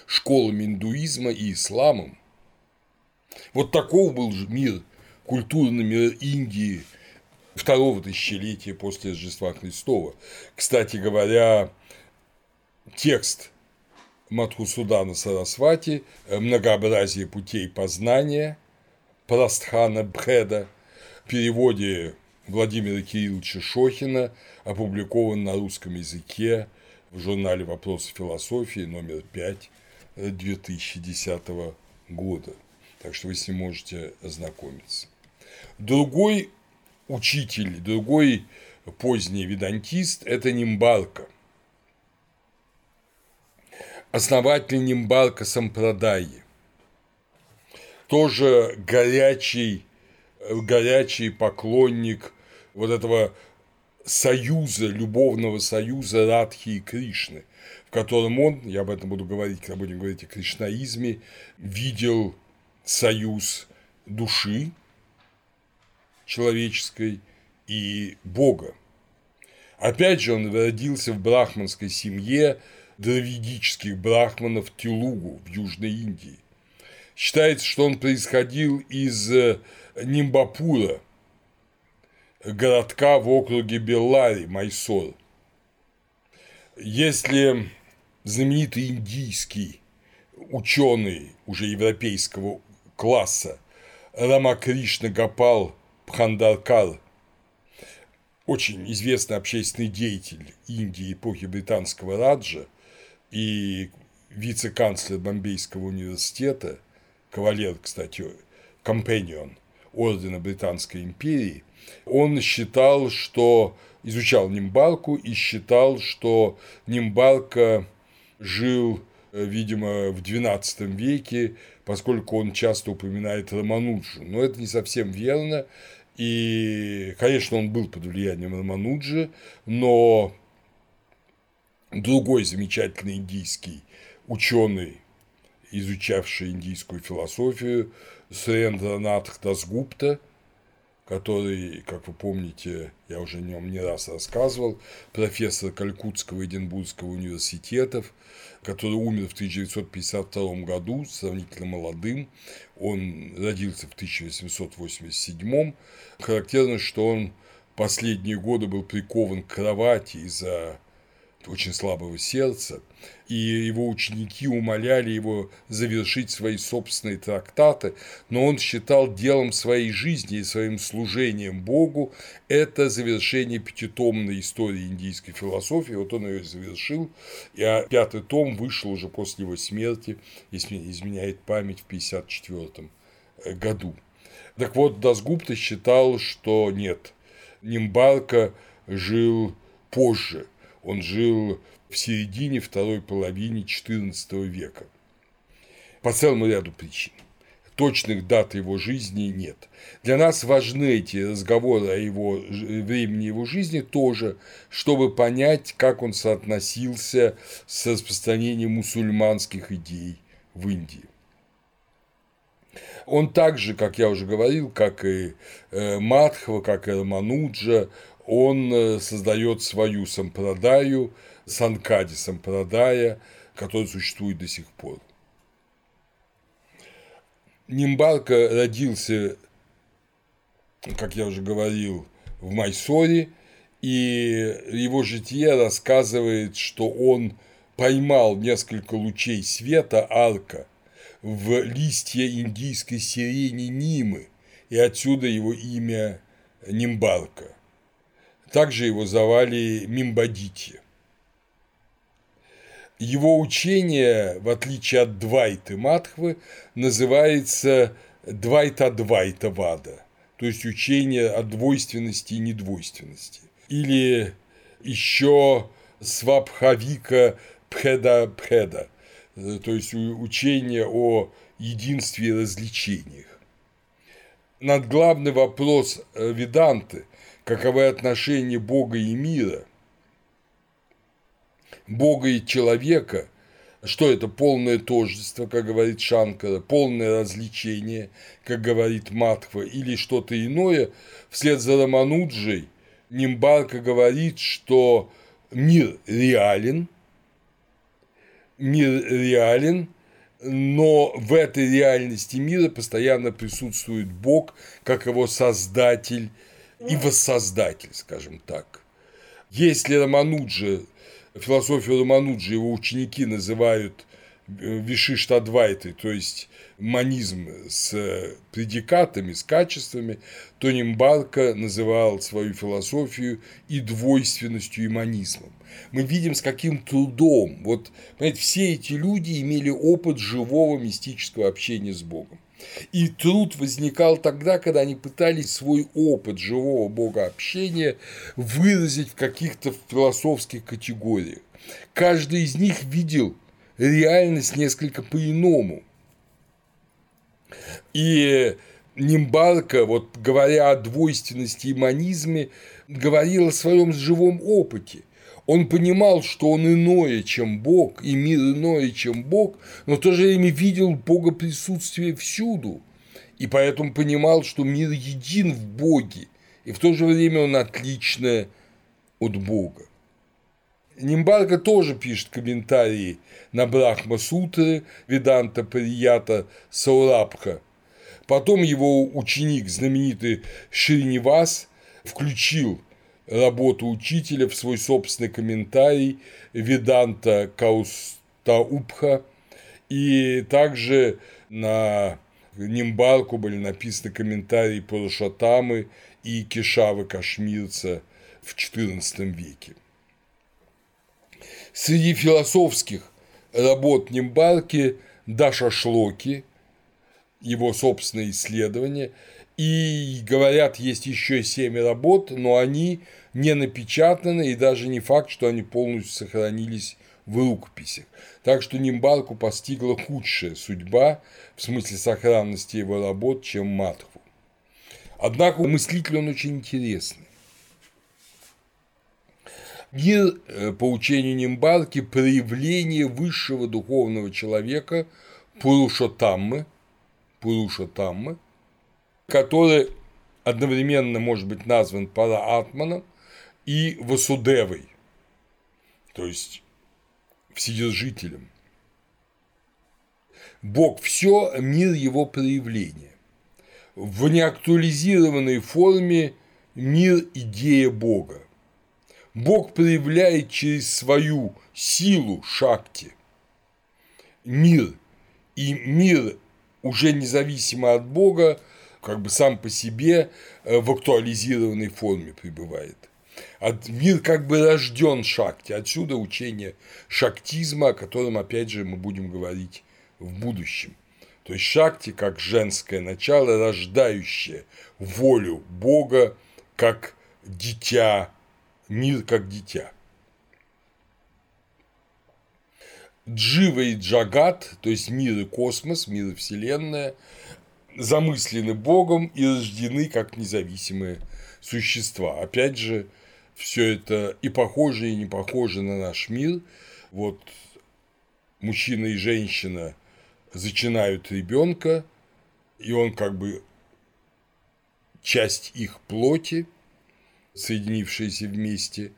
школами индуизма и исламом. Вот таков был мир, культурный мир Индии второго тысячелетия после Рождества Христова. Кстати говоря, текст Матхусудана Сарасвати «Многообразие путей познания» Прастхана Бхеда в переводе Владимира Кирилловича Шохина опубликован на русском языке в журнале «Вопросы философии» номер 5 2010 года. Так что вы с ним можете ознакомиться. Другой учитель, другой поздний ведантист – это Нимбалка. Основатель Нимбалка Сампрадаи. Тоже горячий, горячий поклонник вот этого союза, любовного союза Радхи и Кришны, в котором он, я об этом буду говорить, когда будем говорить о кришнаизме, видел союз души человеческой и Бога. Опять же, он родился в брахманской семье дравидических брахманов Тилугу в Южной Индии. Считается, что он происходил из Нимбапура, городка в округе Беллари, Майсор. Если знаменитый индийский ученый уже европейского класса Рамакришна Гапал Пхандаркар, очень известный общественный деятель Индии эпохи британского Раджа и вице-канцлер Бомбейского университета, кавалер, кстати, компаньон ордена Британской империи, он считал, что изучал Нимбалку и считал, что Нимбалка жил, э, видимо, в XII веке, поскольку он часто упоминает Рамануджу. Но это не совсем верно. И, конечно, он был под влиянием Рамануджи, но другой замечательный индийский ученый, изучавший индийскую философию, Сурендранатх Дасгупта, который, как вы помните, я уже о нем не раз рассказывал, профессор Калькутского и Эдинбургского университетов, который умер в 1952 году, сравнительно молодым. Он родился в 1887. Характерно, что он последние годы был прикован к кровати из-за очень слабого сердца, и его ученики умоляли его завершить свои собственные трактаты, но он считал делом своей жизни и своим служением Богу это завершение пятитомной истории индийской философии, вот он ее завершил, и а пятый том вышел уже после его смерти, если изменяет память, в 1954 э, году. Так вот, Дасгупта считал, что нет, Нимбалка жил позже – он жил в середине второй половине XIV века. По целому ряду причин. Точных дат его жизни нет. Для нас важны эти разговоры о его времени его жизни тоже, чтобы понять, как он соотносился с распространением мусульманских идей в Индии. Он также, как я уже говорил, как и э, Мадхва, как и Рамануджа, он э, создает свою сампрадаю, санкади сампрадая, которая существует до сих пор. Нимбалка родился, как я уже говорил, в Майсоре, и его житие рассказывает, что он поймал несколько лучей света арка в листья индийской сирени Нимы, и отсюда его имя Нимбалка. Также его звали Мимбадити. Его учение, в отличие от Двайты Матхвы, называется Двайта-Двайта Вада, то есть учение о двойственности и недвойственности. Или еще Свабхавика Пхеда-Пхеда, то есть учение о единстве и развлечениях. надглавный вопрос э, Веданты – каковы отношения Бога и мира, Бога и человека, что это полное тождество, как говорит Шанкара, полное развлечение, как говорит Матхва, или что-то иное, вслед за Рамануджей Нимбарка говорит, что мир реален, мир реален, но в этой реальности мира постоянно присутствует Бог как его создатель и воссоздатель, скажем так. Если Рамануджа, философию Рамануджа его ученики называют э, Вишиштадвайтой, то есть манизм с предикатами, с качествами, то Нимбарка называл свою философию и двойственностью, и манизмом. Мы видим, с каким трудом, вот, понимаете, все эти люди имели опыт живого мистического общения с Богом. И труд возникал тогда, когда они пытались свой опыт живого богообщения выразить в каких-то философских категориях. Каждый из них видел реальность несколько по-иному. И Нимбарка, вот говоря о двойственности и манизме, говорил о своем живом опыте. Он понимал, что он иное, чем Бог, и мир иное, чем Бог, но в то же время видел Бога присутствие всюду, и поэтому понимал, что мир един в Боге, и в то же время он отличное от Бога. Нимбарка тоже пишет комментарии на Брахма Сутры Веданта Прията Саурабха. Потом его ученик, знаменитый Шринивас, включил работу учителя в свой собственный комментарий Веданта Каустаупха. И также на Нимбарку были написаны комментарии Пурушатамы и Кешавы Кашмирца в XIV веке. Среди философских работ Нимбарки Даша Шлоки, его собственные исследования, и говорят, есть еще семь работ, но они не напечатаны, и даже не факт, что они полностью сохранились в рукописях. Так что Нимбарку постигла худшая судьба в смысле сохранности его работ, чем Матхву. Однако мыслитель он очень интересный. Мир, э, по учению Нимбарки, проявление высшего духовного человека Пурушатаммы, Пурушатаммы, который одновременно может быть назван Параатманом и Васудевой, то есть Вседержителем. Бог все, мир его проявление. В неактуализированной форме мир – идея Бога. Бог проявляет через свою силу шакти мир, и мир уже независимо от Бога, как бы сам по себе э, в актуализированной форме пребывает. Мир как бы рожден шакти, отсюда учение шактизма, о котором, опять же, мы будем говорить в будущем. То есть шакти как женское начало, рождающее волю Бога как дитя мир как дитя. Джива и Джагат, то есть мир и космос, мир и Вселенная, замыслены Богом и рождены как независимые существа. Опять же, все это и похоже, и не похоже на наш мир. Вот мужчина и женщина зачинают ребенка, и он как бы часть их плоти, соединившиеся вместе,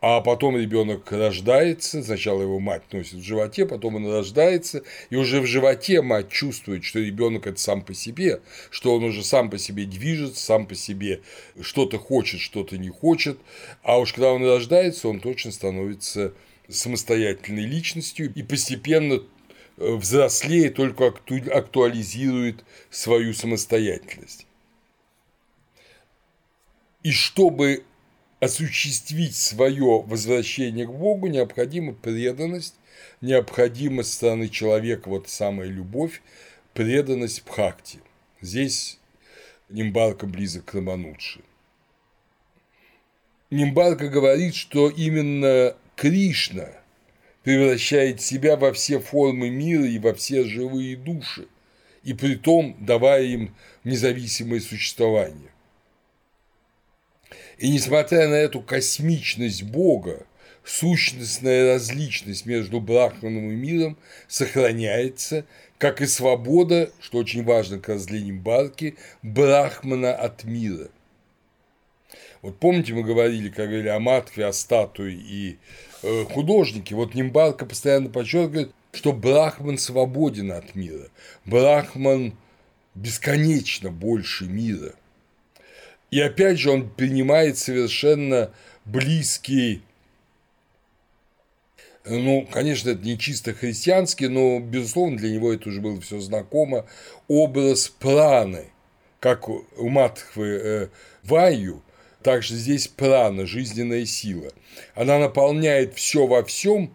а потом ребенок рождается, сначала его мать носит в животе, потом он рождается, и уже в животе мать чувствует, что ребенок это сам по себе, что он уже сам по себе движется, сам по себе что-то хочет, что-то не хочет, а уж когда он рождается, он точно становится самостоятельной личностью и постепенно э, взрослее только актуализирует свою самостоятельность. И чтобы осуществить свое возвращение к Богу, необходима преданность, необходима со стороны человека вот самая любовь, преданность Бхакти. Здесь Нимбарка близок к Раманудши. Нимбарка говорит, что именно Кришна превращает себя во все формы мира и во все живые души. и при том давая им независимое существование. И несмотря на эту космичность Бога, сущностная различность между Брахманом и миром сохраняется, как и свобода, что очень важно как раз для Нимбарки, Брахмана от мира. Вот помните, мы говорили, как говорили о матве, о статуе и э, художнике, вот Нимбарка постоянно подчеркивает, что Брахман свободен от мира, Брахман бесконечно больше мира. И опять же он принимает совершенно близкий ну, конечно, это не чисто христианский, но, безусловно, для него это уже было все знакомо, образ праны, как у Матхвы э, Ваю, также здесь прана, жизненная сила. Она наполняет все во всем,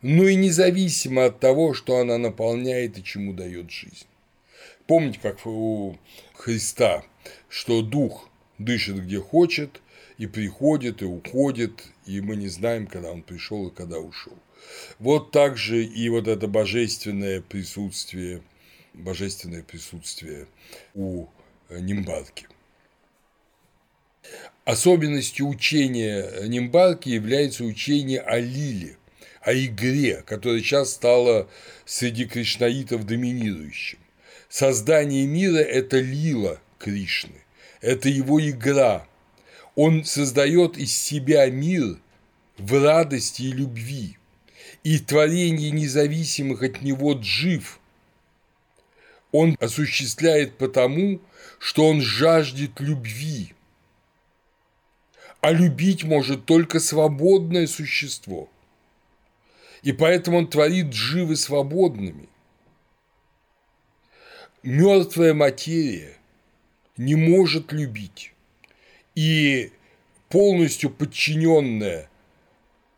но и независимо от того, что она наполняет и чему дает жизнь. Помните, как у Христа, что дух дышит где хочет, и приходит, и уходит, и мы не знаем, когда он пришел и когда ушел. Вот также и вот это божественное присутствие, божественное присутствие у Нимбарки. Особенностью учения Нимбарки является учение о лиле, о игре, которая сейчас стала среди кришнаитов доминирующим. Создание мира – это лила Кришны, это его игра. Он создает из себя мир в радости и любви, и творение независимых от него джив он осуществляет потому, что он жаждет любви. А любить может только свободное существо. И поэтому он творит дживы свободными. Мертвая материя не может любить. И полностью подчиненная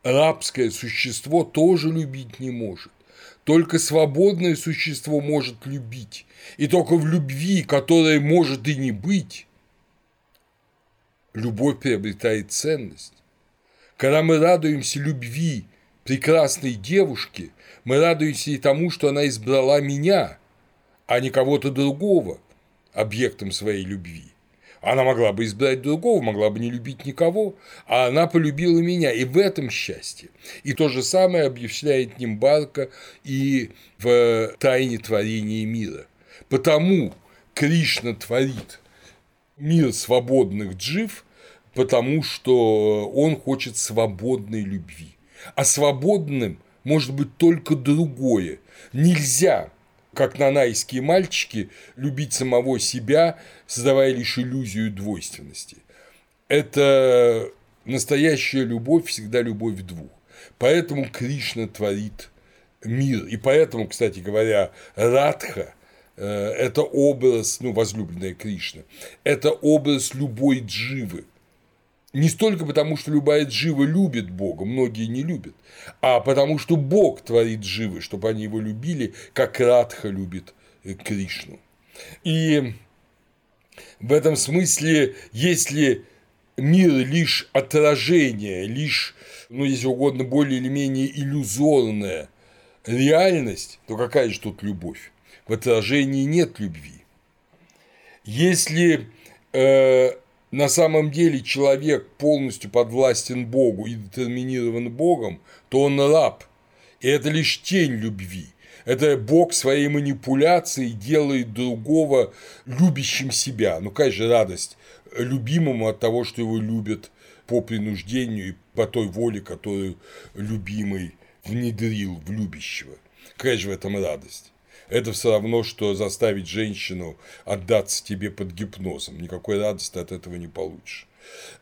рабское существо тоже любить не может. Только свободное существо может любить. И только в любви, которая может и не быть, любовь приобретает ценность. Когда мы радуемся любви прекрасной девушки, мы радуемся и тому, что она избрала меня, а не кого-то другого объектом своей любви. Она могла бы избрать другого, могла бы не любить никого, а она полюбила меня, и в этом счастье. И то же самое объясняет Нимбарка и в «Тайне творения мира». Потому Кришна творит мир свободных джив, потому что он хочет свободной любви. А свободным может быть только другое. Нельзя как нанайские мальчики, любить самого себя, создавая лишь иллюзию двойственности. Это настоящая любовь всегда любовь двух. Поэтому Кришна творит мир. И поэтому, кстати говоря, Радха э, – это образ, ну, возлюбленная Кришна, это образ любой дживы – не столько потому, что любая джива любит Бога, многие не любят, а потому что Бог творит дживы, чтобы они его любили, как Радха любит э, Кришну. И в этом смысле, если мир лишь отражение, лишь, ну, если угодно, более или менее иллюзорная реальность, то какая же тут любовь? В отражении нет любви. Если э, на самом деле человек полностью подвластен Богу и детерминирован Богом, то он раб. И это лишь тень любви. Это Бог своей манипуляцией делает другого любящим себя. Ну, же радость любимому от того, что его любят по принуждению и по той воле, которую любимый внедрил в любящего. Же в этом радость? Это все равно, что заставить женщину отдаться тебе под гипнозом. Никакой радости от этого не получишь.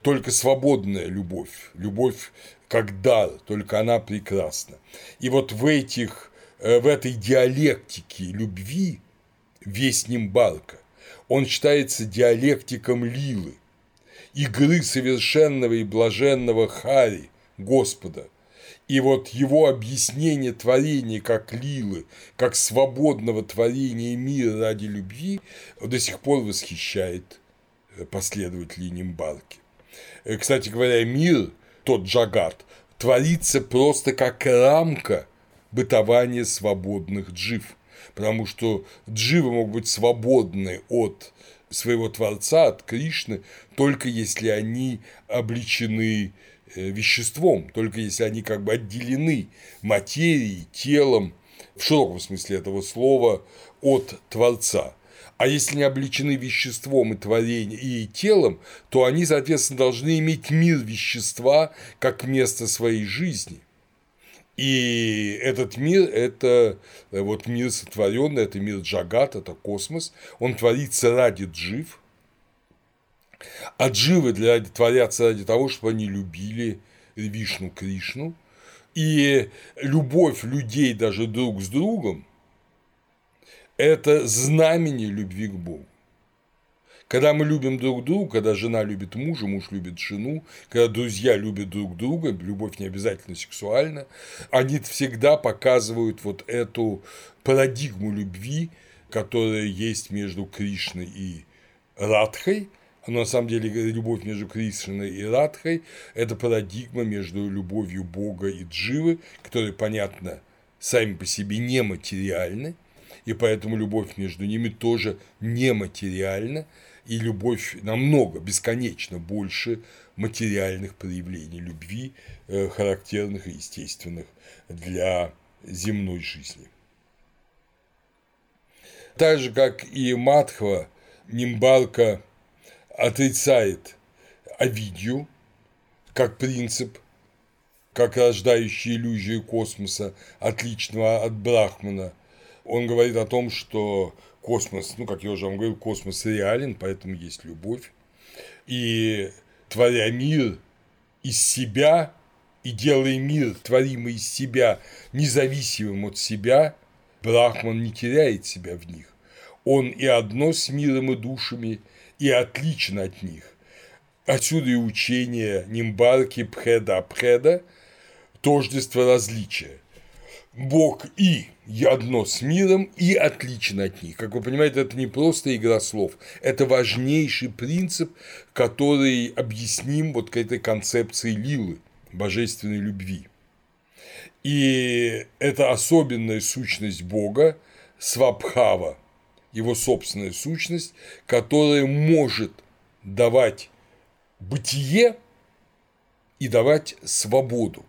Только свободная любовь, любовь как дар, только она прекрасна. И вот в этих, э, в этой диалектике любви весь Нимбарка, он считается диалектиком Лилы, игры совершенного и блаженного Хари, Господа – и вот его объяснение творения как лилы, как свободного творения мира ради любви до сих пор восхищает э, последователей Нимбарки. Э, кстати говоря, мир, тот джагат, творится просто как рамка бытования свободных джив. потому что дживы могут быть свободны от своего Творца, от Кришны, только если они обличены веществом, только если они как бы отделены материей, телом, в широком смысле этого слова, от Творца. А если не обличены веществом и творением и телом, то они, соответственно, должны иметь мир вещества как место своей жизни. И этот мир – это э, вот мир сотворенный, это мир Джагат, это космос, он творится ради джив, дживы для, творятся ради того, чтобы они любили Вишну Кришну, и любовь людей даже друг с другом – это знамение любви к Богу. Когда мы любим друг друга, когда жена любит мужа, муж любит жену, когда друзья любят друг друга, любовь не обязательно сексуальна, они всегда показывают вот эту парадигму любви, которая есть между Кришной и Радхой, но на самом деле любовь между Кришной и Радхой – это парадигма между любовью Бога и Дживы, которые, понятно, сами по себе нематериальны, и поэтому любовь между ними тоже нематериальна, и любовь намного, бесконечно больше материальных проявлений любви, э, характерных и естественных для земной жизни. Так же, как и Матхва, Нимбалка отрицает Овидию как принцип, как рождающий иллюзию космоса, отличного от Брахмана. Он говорит о том, что космос, ну, как я уже вам говорил, космос реален, поэтому есть любовь. И творя мир из себя и делая мир, творимый из себя, независимым от себя, Брахман не теряет себя в них. Он и одно с миром и душами, и отличен от них. Отсюда и учение Нимбарки Пхеда-Пхеда, тождество различия. Бог и одно с миром и отлично от них. Как вы понимаете, это не просто игра слов, это важнейший принцип, который объясним вот к этой концепции лилы, божественной любви. И это особенная сущность Бога, свабхава, его собственная сущность, которая может давать бытие и давать свободу.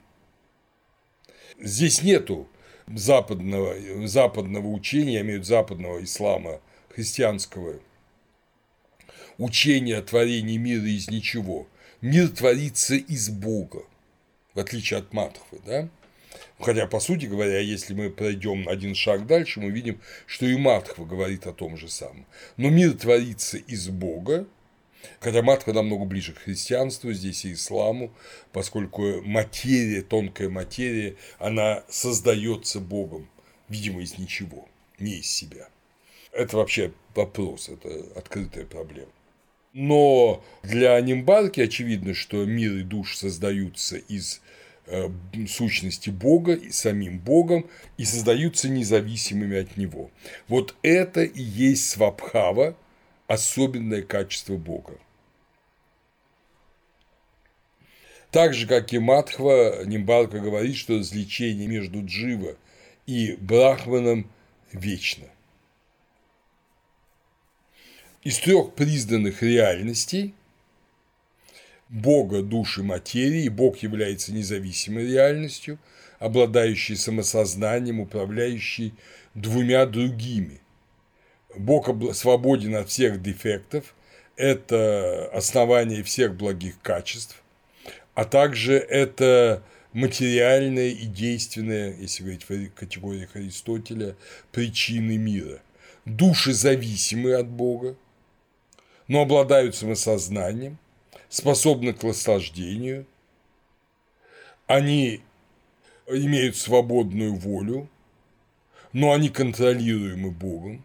Здесь нету западного, западного учения, я имею в виду западного ислама, христианского учения о творении мира из ничего. Мир творится из Бога, в отличие от Матхвы, да? Хотя, по сути говоря, если мы пройдем один шаг дальше, мы видим, что и Матхва говорит о том же самом. Но мир творится из Бога, Хотя матха намного ближе к христианству, здесь и исламу, поскольку материя, тонкая материя, она создается Богом, видимо, из ничего, не из себя. Это вообще вопрос, это открытая проблема. Но для Нимбарки очевидно, что мир и душ создаются из сущности Бога и самим Богом и создаются независимыми от Него. Вот это и есть свабхава, особенное качество Бога. Так же, как и Матхва, Нимбалка говорит, что развлечение между Джива и Брахманом вечно. Из трех признанных реальностей Бога, души, материи, Бог является независимой реальностью, обладающей самосознанием, управляющей двумя другими – Бог свободен от всех дефектов, это основание всех благих качеств, а также это материальное и действенное, если говорить в категориях Аристотеля, причины мира. Души зависимы от Бога, но обладают самосознанием, способны к наслаждению, они имеют свободную волю, но они контролируемы Богом,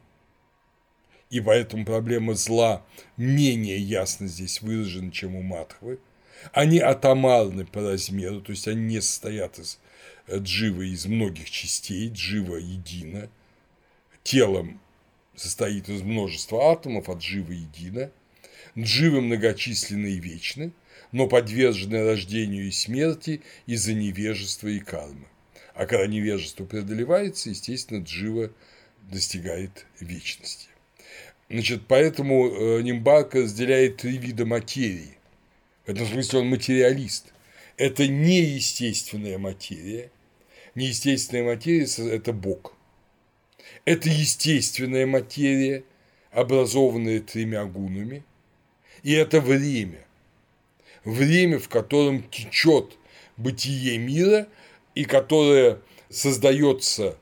и поэтому проблема зла менее ясно здесь выражена, чем у Матхвы. Они атомарны по размеру, то есть они не состоят из э, дживы из многих частей, джива едино, телом состоит из множества атомов, а джива едино, дживы многочисленны и вечны, но подвержены рождению и смерти из-за невежества и кармы. А когда невежество преодолевается, естественно, джива достигает вечности. Значит, поэтому э, Нимбарка разделяет три вида материи. В этом смысле он материалист. Это неестественная материя. Неестественная материя – это Бог. Это естественная материя, образованная тремя гунами. И это время. Время, в котором течет бытие мира и которое создается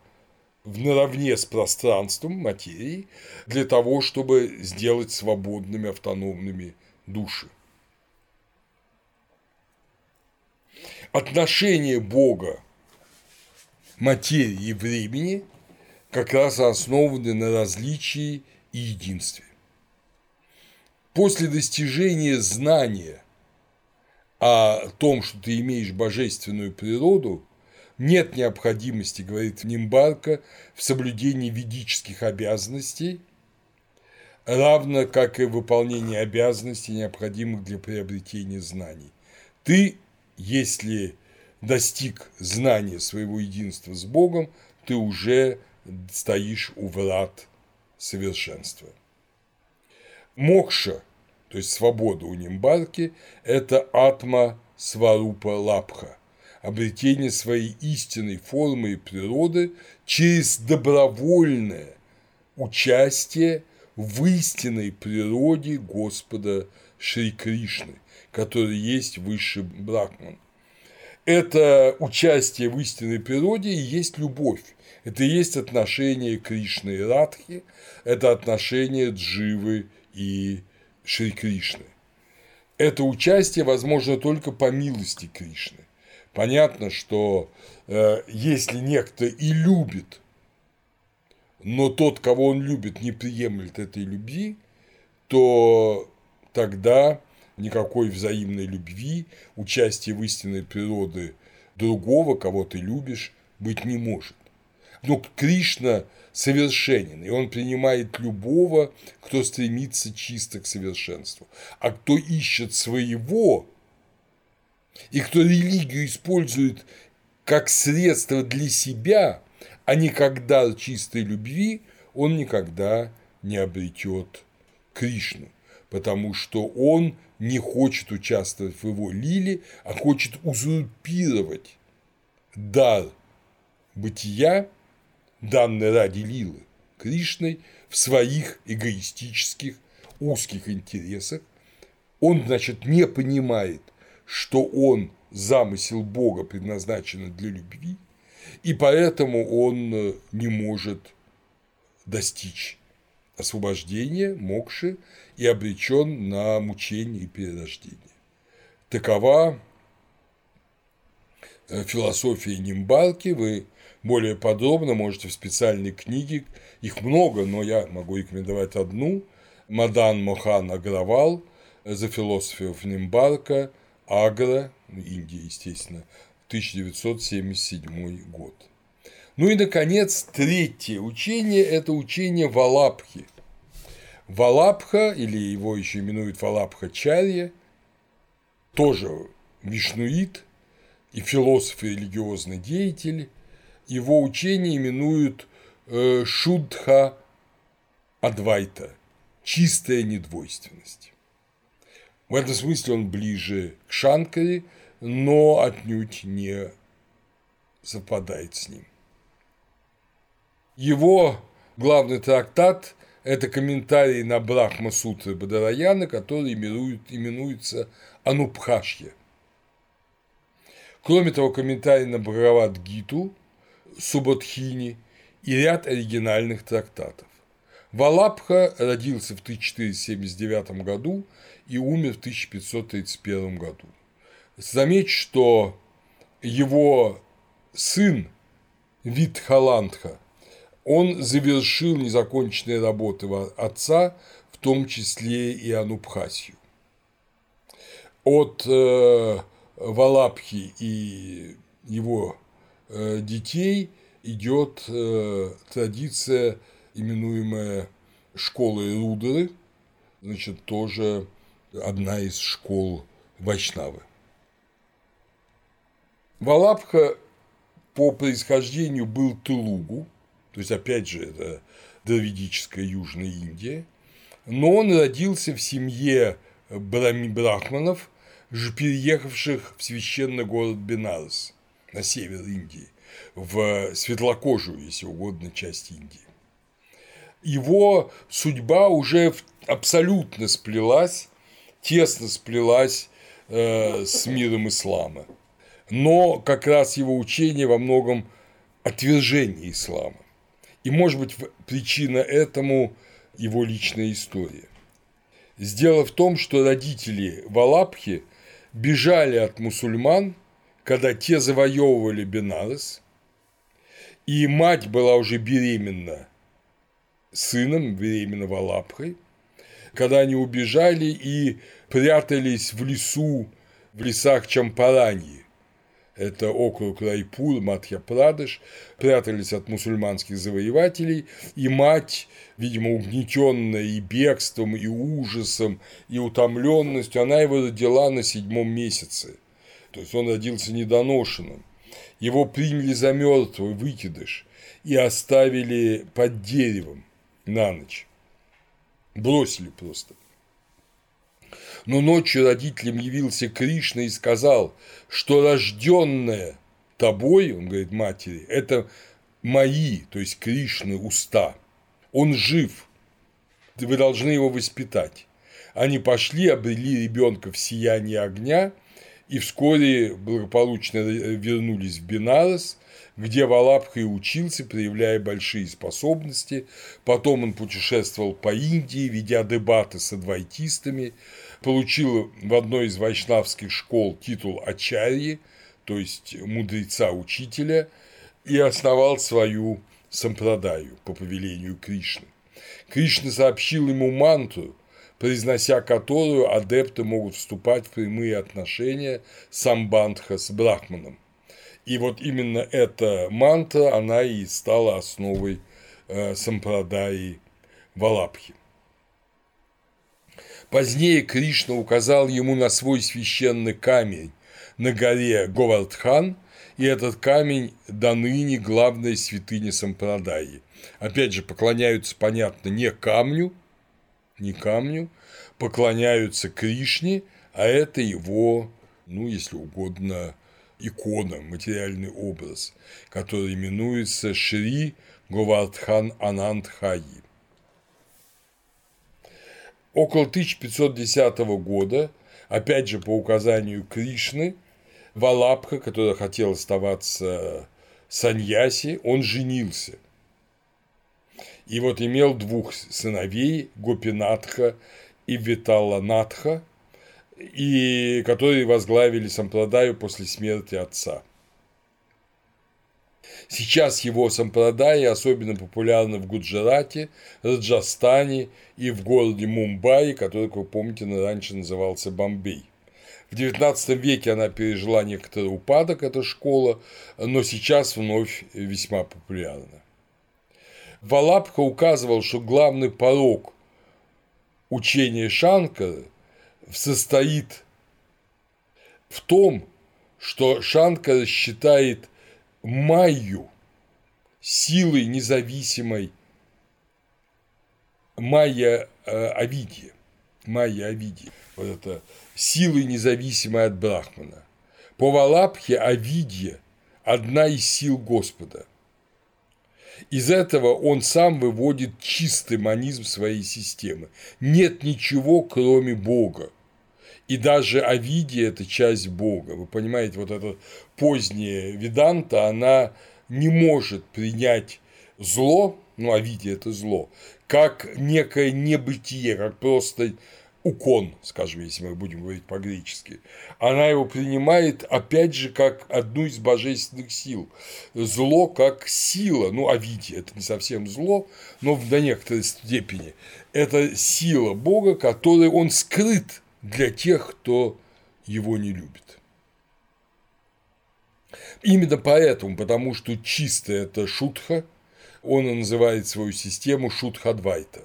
в наравне с пространством материи для того, чтобы сделать свободными, автономными души. Отношение Бога материи и времени как раз основаны на различии и единстве. После достижения знания о том, что ты имеешь божественную природу, нет необходимости, говорит Нимбарка, в соблюдении ведических обязанностей, равно как и выполнение обязанностей, необходимых для приобретения знаний. Ты, если достиг знания своего единства с Богом, ты уже стоишь у врат совершенства. Мокша, то есть свобода у Нимбарки, это атма сварупа лапха, обретение своей истинной формы и природы через добровольное участие в истинной природе Господа Шри Кришны, который есть высший брахман. Это участие в истинной природе и есть любовь. Это и есть отношение Кришны и Радхи, это отношение Дживы и Шри Кришны. Это участие возможно только по милости Кришны. Понятно, что э, если некто и любит, но тот, кого он любит, не приемлет этой любви, то тогда никакой взаимной любви, участия в истинной природе другого, кого ты любишь, быть не может. Но Кришна совершенен, и он принимает любого, кто стремится чисто к совершенству. А кто ищет своего, и кто религию использует как средство для себя, а не как дар чистой любви, он никогда не обретет Кришну, потому что он не хочет участвовать в его лиле, а хочет узурпировать дар бытия, данный ради лилы, Кришной в своих эгоистических узких интересах. Он, значит, не понимает, что он замысел Бога предназначен для любви, и поэтому он э, не может достичь освобождения, мокши и обречен на мучение и перерождение. Такова э, философия Нимбалки. Вы более подробно можете в специальной книге, их много, но я могу рекомендовать одну, Мадан Мохан Агравал «The Philosophy of Nimbarka», Агра, Индия, естественно, 1977 год. Ну и, наконец, третье учение – это учение Валапхи. Валапха, или его еще именуют Валапха Чарья, тоже вишнуит и философ и религиозный деятель. Его учение именуют э, Шудха Адвайта – чистая недвойственность. В этом смысле он ближе к Шанкаре, но отнюдь не совпадает с ним. Его главный трактат – это комментарий на Брахма Сутры Бадараяна, который именует, именуется Анупхашья. Кроме того, комментарий на Бхагават Гиту, Субодхини и ряд оригинальных трактатов. Валабха родился в 1479 году и умер в 1531 году. Заметь, что его сын Витхаландха, он завершил незаконченные работы отца, в том числе и Анубхасию. От э, Валапхи и его детей идет э, традиция, именуемая школой Рудеры, значит, тоже одна из школ Вайшнавы. Валабха по происхождению был Тулугу, то есть, опять же, это дравидическая Южная Индия, но он родился в семье брахманов, переехавших в священный город Бенарес на север Индии, в светлокожую, если угодно, часть Индии. Его судьба уже абсолютно сплелась, тесно сплелась э, с миром ислама. Но как раз его учение во многом отвержение ислама. И, может быть, причина этому его личная история. Дело в том, что родители Валапхи бежали от мусульман, когда те завоевывали Бенарес, и мать была уже беременна сыном, беременна Валапхой, когда они убежали и прятались в лесу, в лесах Чампараньи, это округ Райпур, Мадхья-Прадеш, прятались от мусульманских завоевателей, и мать, видимо, угнетенная и бегством, и ужасом, и утомленностью, она его родила на седьмом месяце. То есть он родился недоношенным. Его приняли за мертвый выкидыш и оставили под деревом на ночь. Бросили просто. Но ночью родителям явился Кришна и сказал, что рожденное тобой, он говорит матери, это мои, то есть Кришны, уста. Он жив, вы должны его воспитать. Они пошли, обрели ребенка в сиянии огня, и вскоре благополучно вернулись в Бенарес, где Валабха и учился, проявляя большие способности. Потом он путешествовал по Индии, ведя дебаты с адвайтистами, получил в одной из вайшнавских школ титул Ачарьи, то есть мудреца-учителя, и основал свою сампрадаю по повелению Кришны. Кришна сообщил ему мантру, произнося которую адепты могут вступать в прямые отношения самбандха с брахманом. И вот именно эта мантра, она и стала основой э, сампрадаи Валабхи. Позднее Кришна указал ему на свой священный камень на горе Говардхан, и этот камень до ныне главная святыня Сампрадаи. Опять же, поклоняются, понятно, не камню, не камню, поклоняются Кришне, а это его, ну, если угодно, икона, материальный образ, который именуется Шри Говардхан Анандхаи. Около 1510 года, опять же по указанию Кришны, Валабха, который хотел оставаться саньяси, он женился. И вот имел двух сыновей, Гопинатха и Виталанатха, и которые возглавили Сампрадаю после смерти отца. Сейчас его сампрадаи особенно популярны в Гуджарате, Раджастане и в городе Мумбаи, который, как вы помните, раньше назывался Бомбей. В XIX веке она пережила некоторый упадок, эта школа, но сейчас вновь весьма популярна. Валабха указывал, что главный порог учения Шанкара состоит в том, что Шанкара считает Майю силой независимой Майя э, Авидия. Майя Авидия. Вот это силой независимой от Брахмана. По Валабхе Авидия – одна из сил Господа. Из этого он сам выводит чистый манизм своей системы. Нет ничего, кроме Бога. И даже Авидия – это часть Бога. Вы понимаете, вот эта поздняя Веданта, она не может принять зло, ну, Авидия – это зло, как некое небытие, как просто укон, скажем, если мы будем говорить по-гречески. Она его принимает, опять же, как одну из божественных сил. Зло как сила, ну, Авидия – это не совсем зло, но до некоторой степени. Это сила Бога, которой он скрыт для тех, кто его не любит. Именно поэтому, потому что чисто это шутха, он называет свою систему шутхадвайта.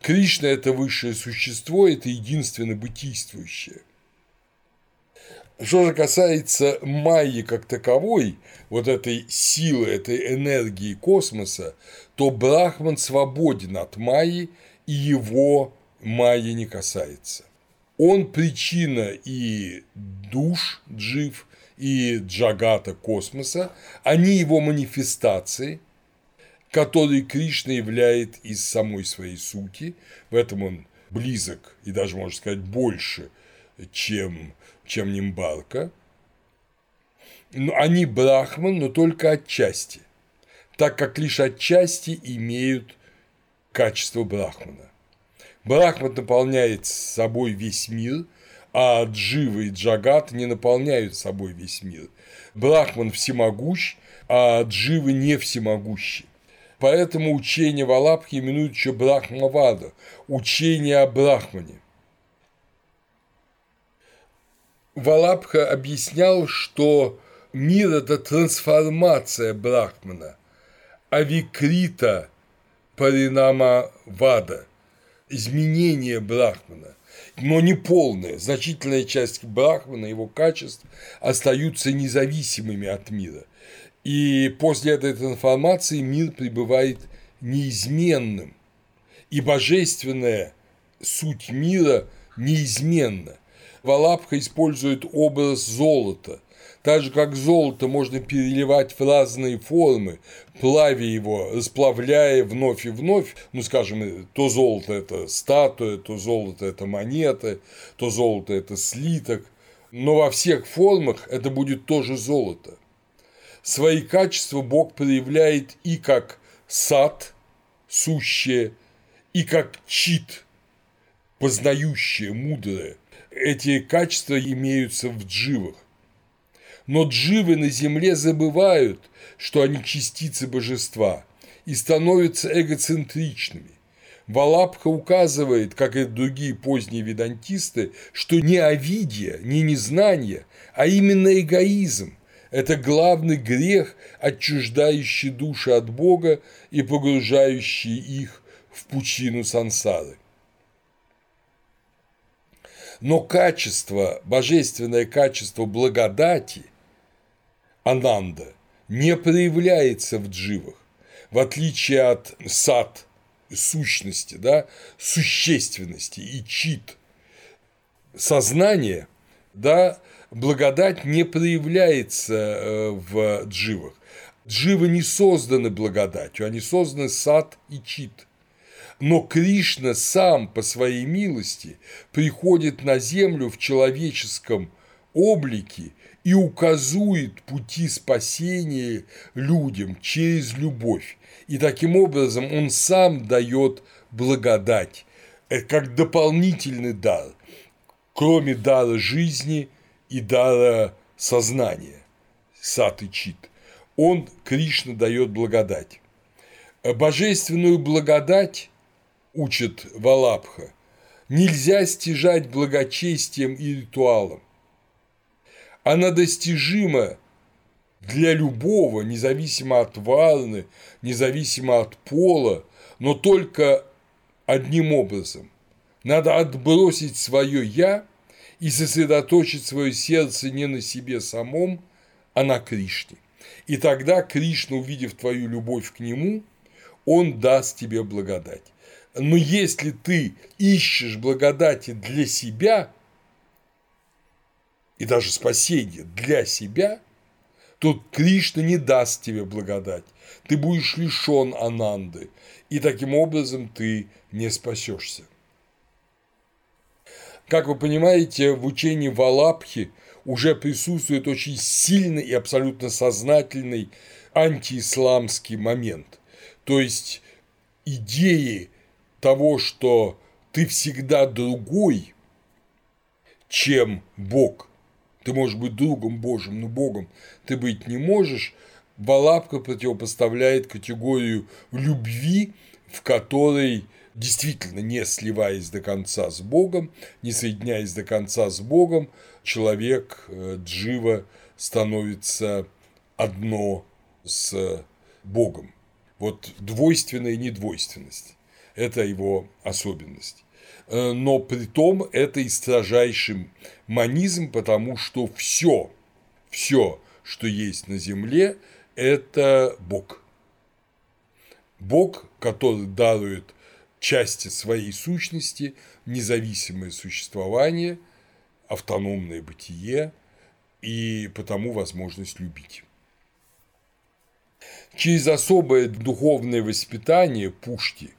Кришна – это высшее существо, это единственно бытийствующее. Что же касается Майи как таковой, вот этой силы, этой энергии космоса, то Брахман свободен от Майи, и его Майя не касается. Он причина и душ джив, и джагата космоса, они его манифестации, которые Кришна являет из самой своей сути, в этом он близок и даже, можно сказать, больше, чем, чем Нимбарка. Но они брахман, но только отчасти, так как лишь отчасти имеют качество брахмана. Брахман наполняет собой весь мир, а Джива и Джагат не наполняют собой весь мир. Брахман всемогущ, а Дживы не всемогущи. Поэтому учение Валабхи именуют еще Брахмавада – учение о Брахмане. Валабха объяснял, что мир – это трансформация Брахмана, а Викрита – Паринама Вада – изменение Брахмана но не полное. Значительная часть Брахмана, его качеств остаются независимыми от мира. И после этой трансформации мир пребывает неизменным. И божественная суть мира неизменна. Валапха использует образ золота. Так же, как золото можно переливать в разные формы, плавя его, расплавляя вновь и вновь, ну, скажем, то золото – это статуя, то золото – это монета, то золото – это слиток, но во всех формах это будет тоже золото. Свои качества Бог проявляет и как сад, сущее, и как чит, познающее, мудрое. Эти качества имеются в дживах. Но дживы на земле забывают, что они частицы божества, и становятся эгоцентричными. Валапха указывает, как и другие поздние ведантисты, что не авидия, не незнание, а именно эгоизм – это главный грех, отчуждающий души от Бога и погружающий их в пучину сансары. Но качество, божественное качество благодати – ананда не проявляется в дживах, в отличие от сад сущности, да, существенности и чит сознания, да, благодать не проявляется э, в дживах. Дживы не созданы благодатью, они созданы сад и чит. Но Кришна сам по своей милости приходит на землю в человеческом облике и указует пути спасения людям через любовь. И таким образом он сам дает благодать, э, как дополнительный дар, кроме дара жизни и дара сознания, сат и чит. Он, Кришна, дает благодать. Божественную благодать, учит Валабха, нельзя стяжать благочестием и ритуалом она достижима для любого, независимо от варны, независимо от пола, но только одним образом. Надо отбросить свое «я» и сосредоточить свое сердце не на себе самом, а на Кришне. И тогда Кришна, увидев твою любовь к Нему, Он даст тебе благодать. Но если ты ищешь благодати для себя – и даже спасение для себя, то Кришна не даст тебе благодать. Ты будешь лишен ананды, и таким образом ты не спасешься. Как вы понимаете, в учении Валабхи уже присутствует очень сильный и абсолютно сознательный антиисламский момент. То есть идеи того, что ты всегда другой, чем Бог, ты можешь быть другом Божьим, но Богом ты быть не можешь, Валапка противопоставляет категорию любви, в которой действительно не сливаясь до конца с Богом, не соединяясь до конца с Богом, человек, э, джива, становится одно с Богом. Вот двойственная недвойственность – это его особенность. э, но при том это и строжайший манизм, потому что все, все, что есть на земле, это Бог. Бог, который дарует части своей сущности, независимое существование, автономное бытие и потому возможность любить. Через особое духовное воспитание Пушки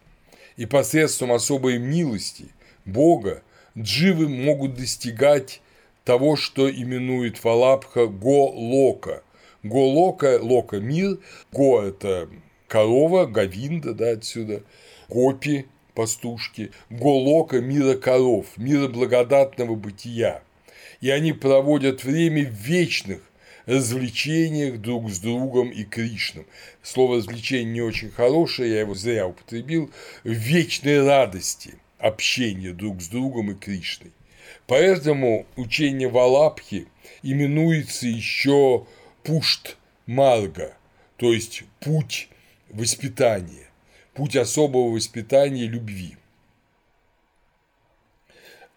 и посредством особой милости Бога дживы могут достигать того, что именует Фалапха Го-Лока. Го-Лока, Лока – мир, Го – это корова, Гавинда, да, отсюда, Гопи, пастушки, Голока – мира коров, мира благодатного бытия. И они проводят время в вечных развлечениях друг с другом и Кришном. Слово развлечение не очень хорошее, я его зря употребил, в вечной радости общения друг с другом и Кришной. Поэтому учение Валапхи именуется еще пушт марга, то есть путь воспитания, путь особого воспитания любви.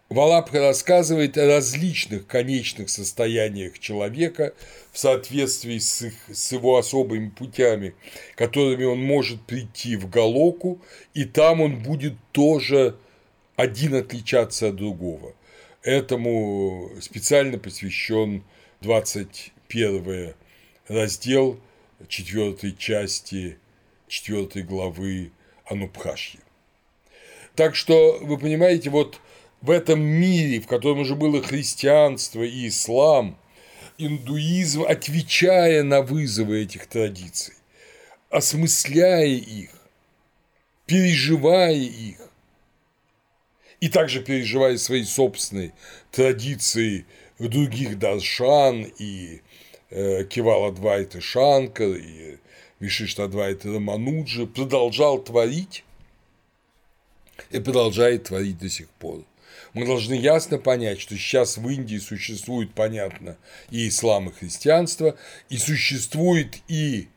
Валапха рассказывает о различных конечных состояниях человека в соответствии с, их, с его особыми путями, которыми он может прийти в Галоку, и там он будет тоже один отличаться от другого. Этому специально посвящен 21 раздел 4 части 4 главы Анубхашьи. Так что, вы понимаете, вот в этом мире, в котором уже было христианство и ислам, индуизм, отвечая на вызовы этих традиций, осмысляя их, переживая их, и также переживая свои собственные традиции других даршан и э, Кивала Двайта Шанкар и Вишиштадвайта Рамануджа, продолжал творить и продолжает творить до сих пор. Мы должны ясно понять, что сейчас в Индии существует, понятно, и ислам, и христианство, и существует и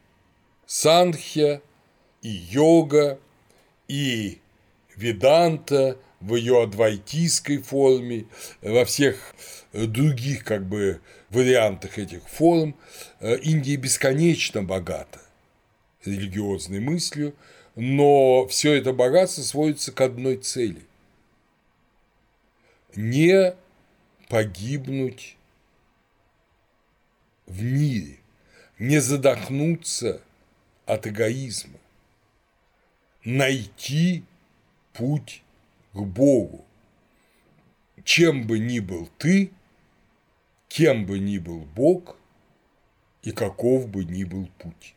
санхья, и йога, и веданта в ее адвайтийской форме, во всех других как бы вариантах этих форм. Индия бесконечно богата религиозной мыслью, но все это богатство сводится к одной цели – не погибнуть в мире, не задохнуться от эгоизма, найти путь к Богу. Чем бы ни был ты, кем бы ни был Бог и каков бы ни был путь.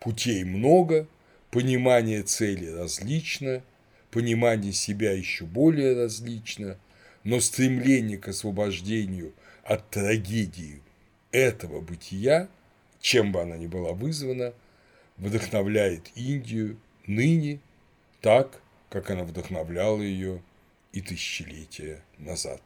Путей много, понимание цели различно, понимание себя еще более различно – но стремление к освобождению от трагедии этого бытия, чем бы она ни была вызвана, вдохновляет Индию ныне так, как она вдохновляла ее и тысячелетия назад.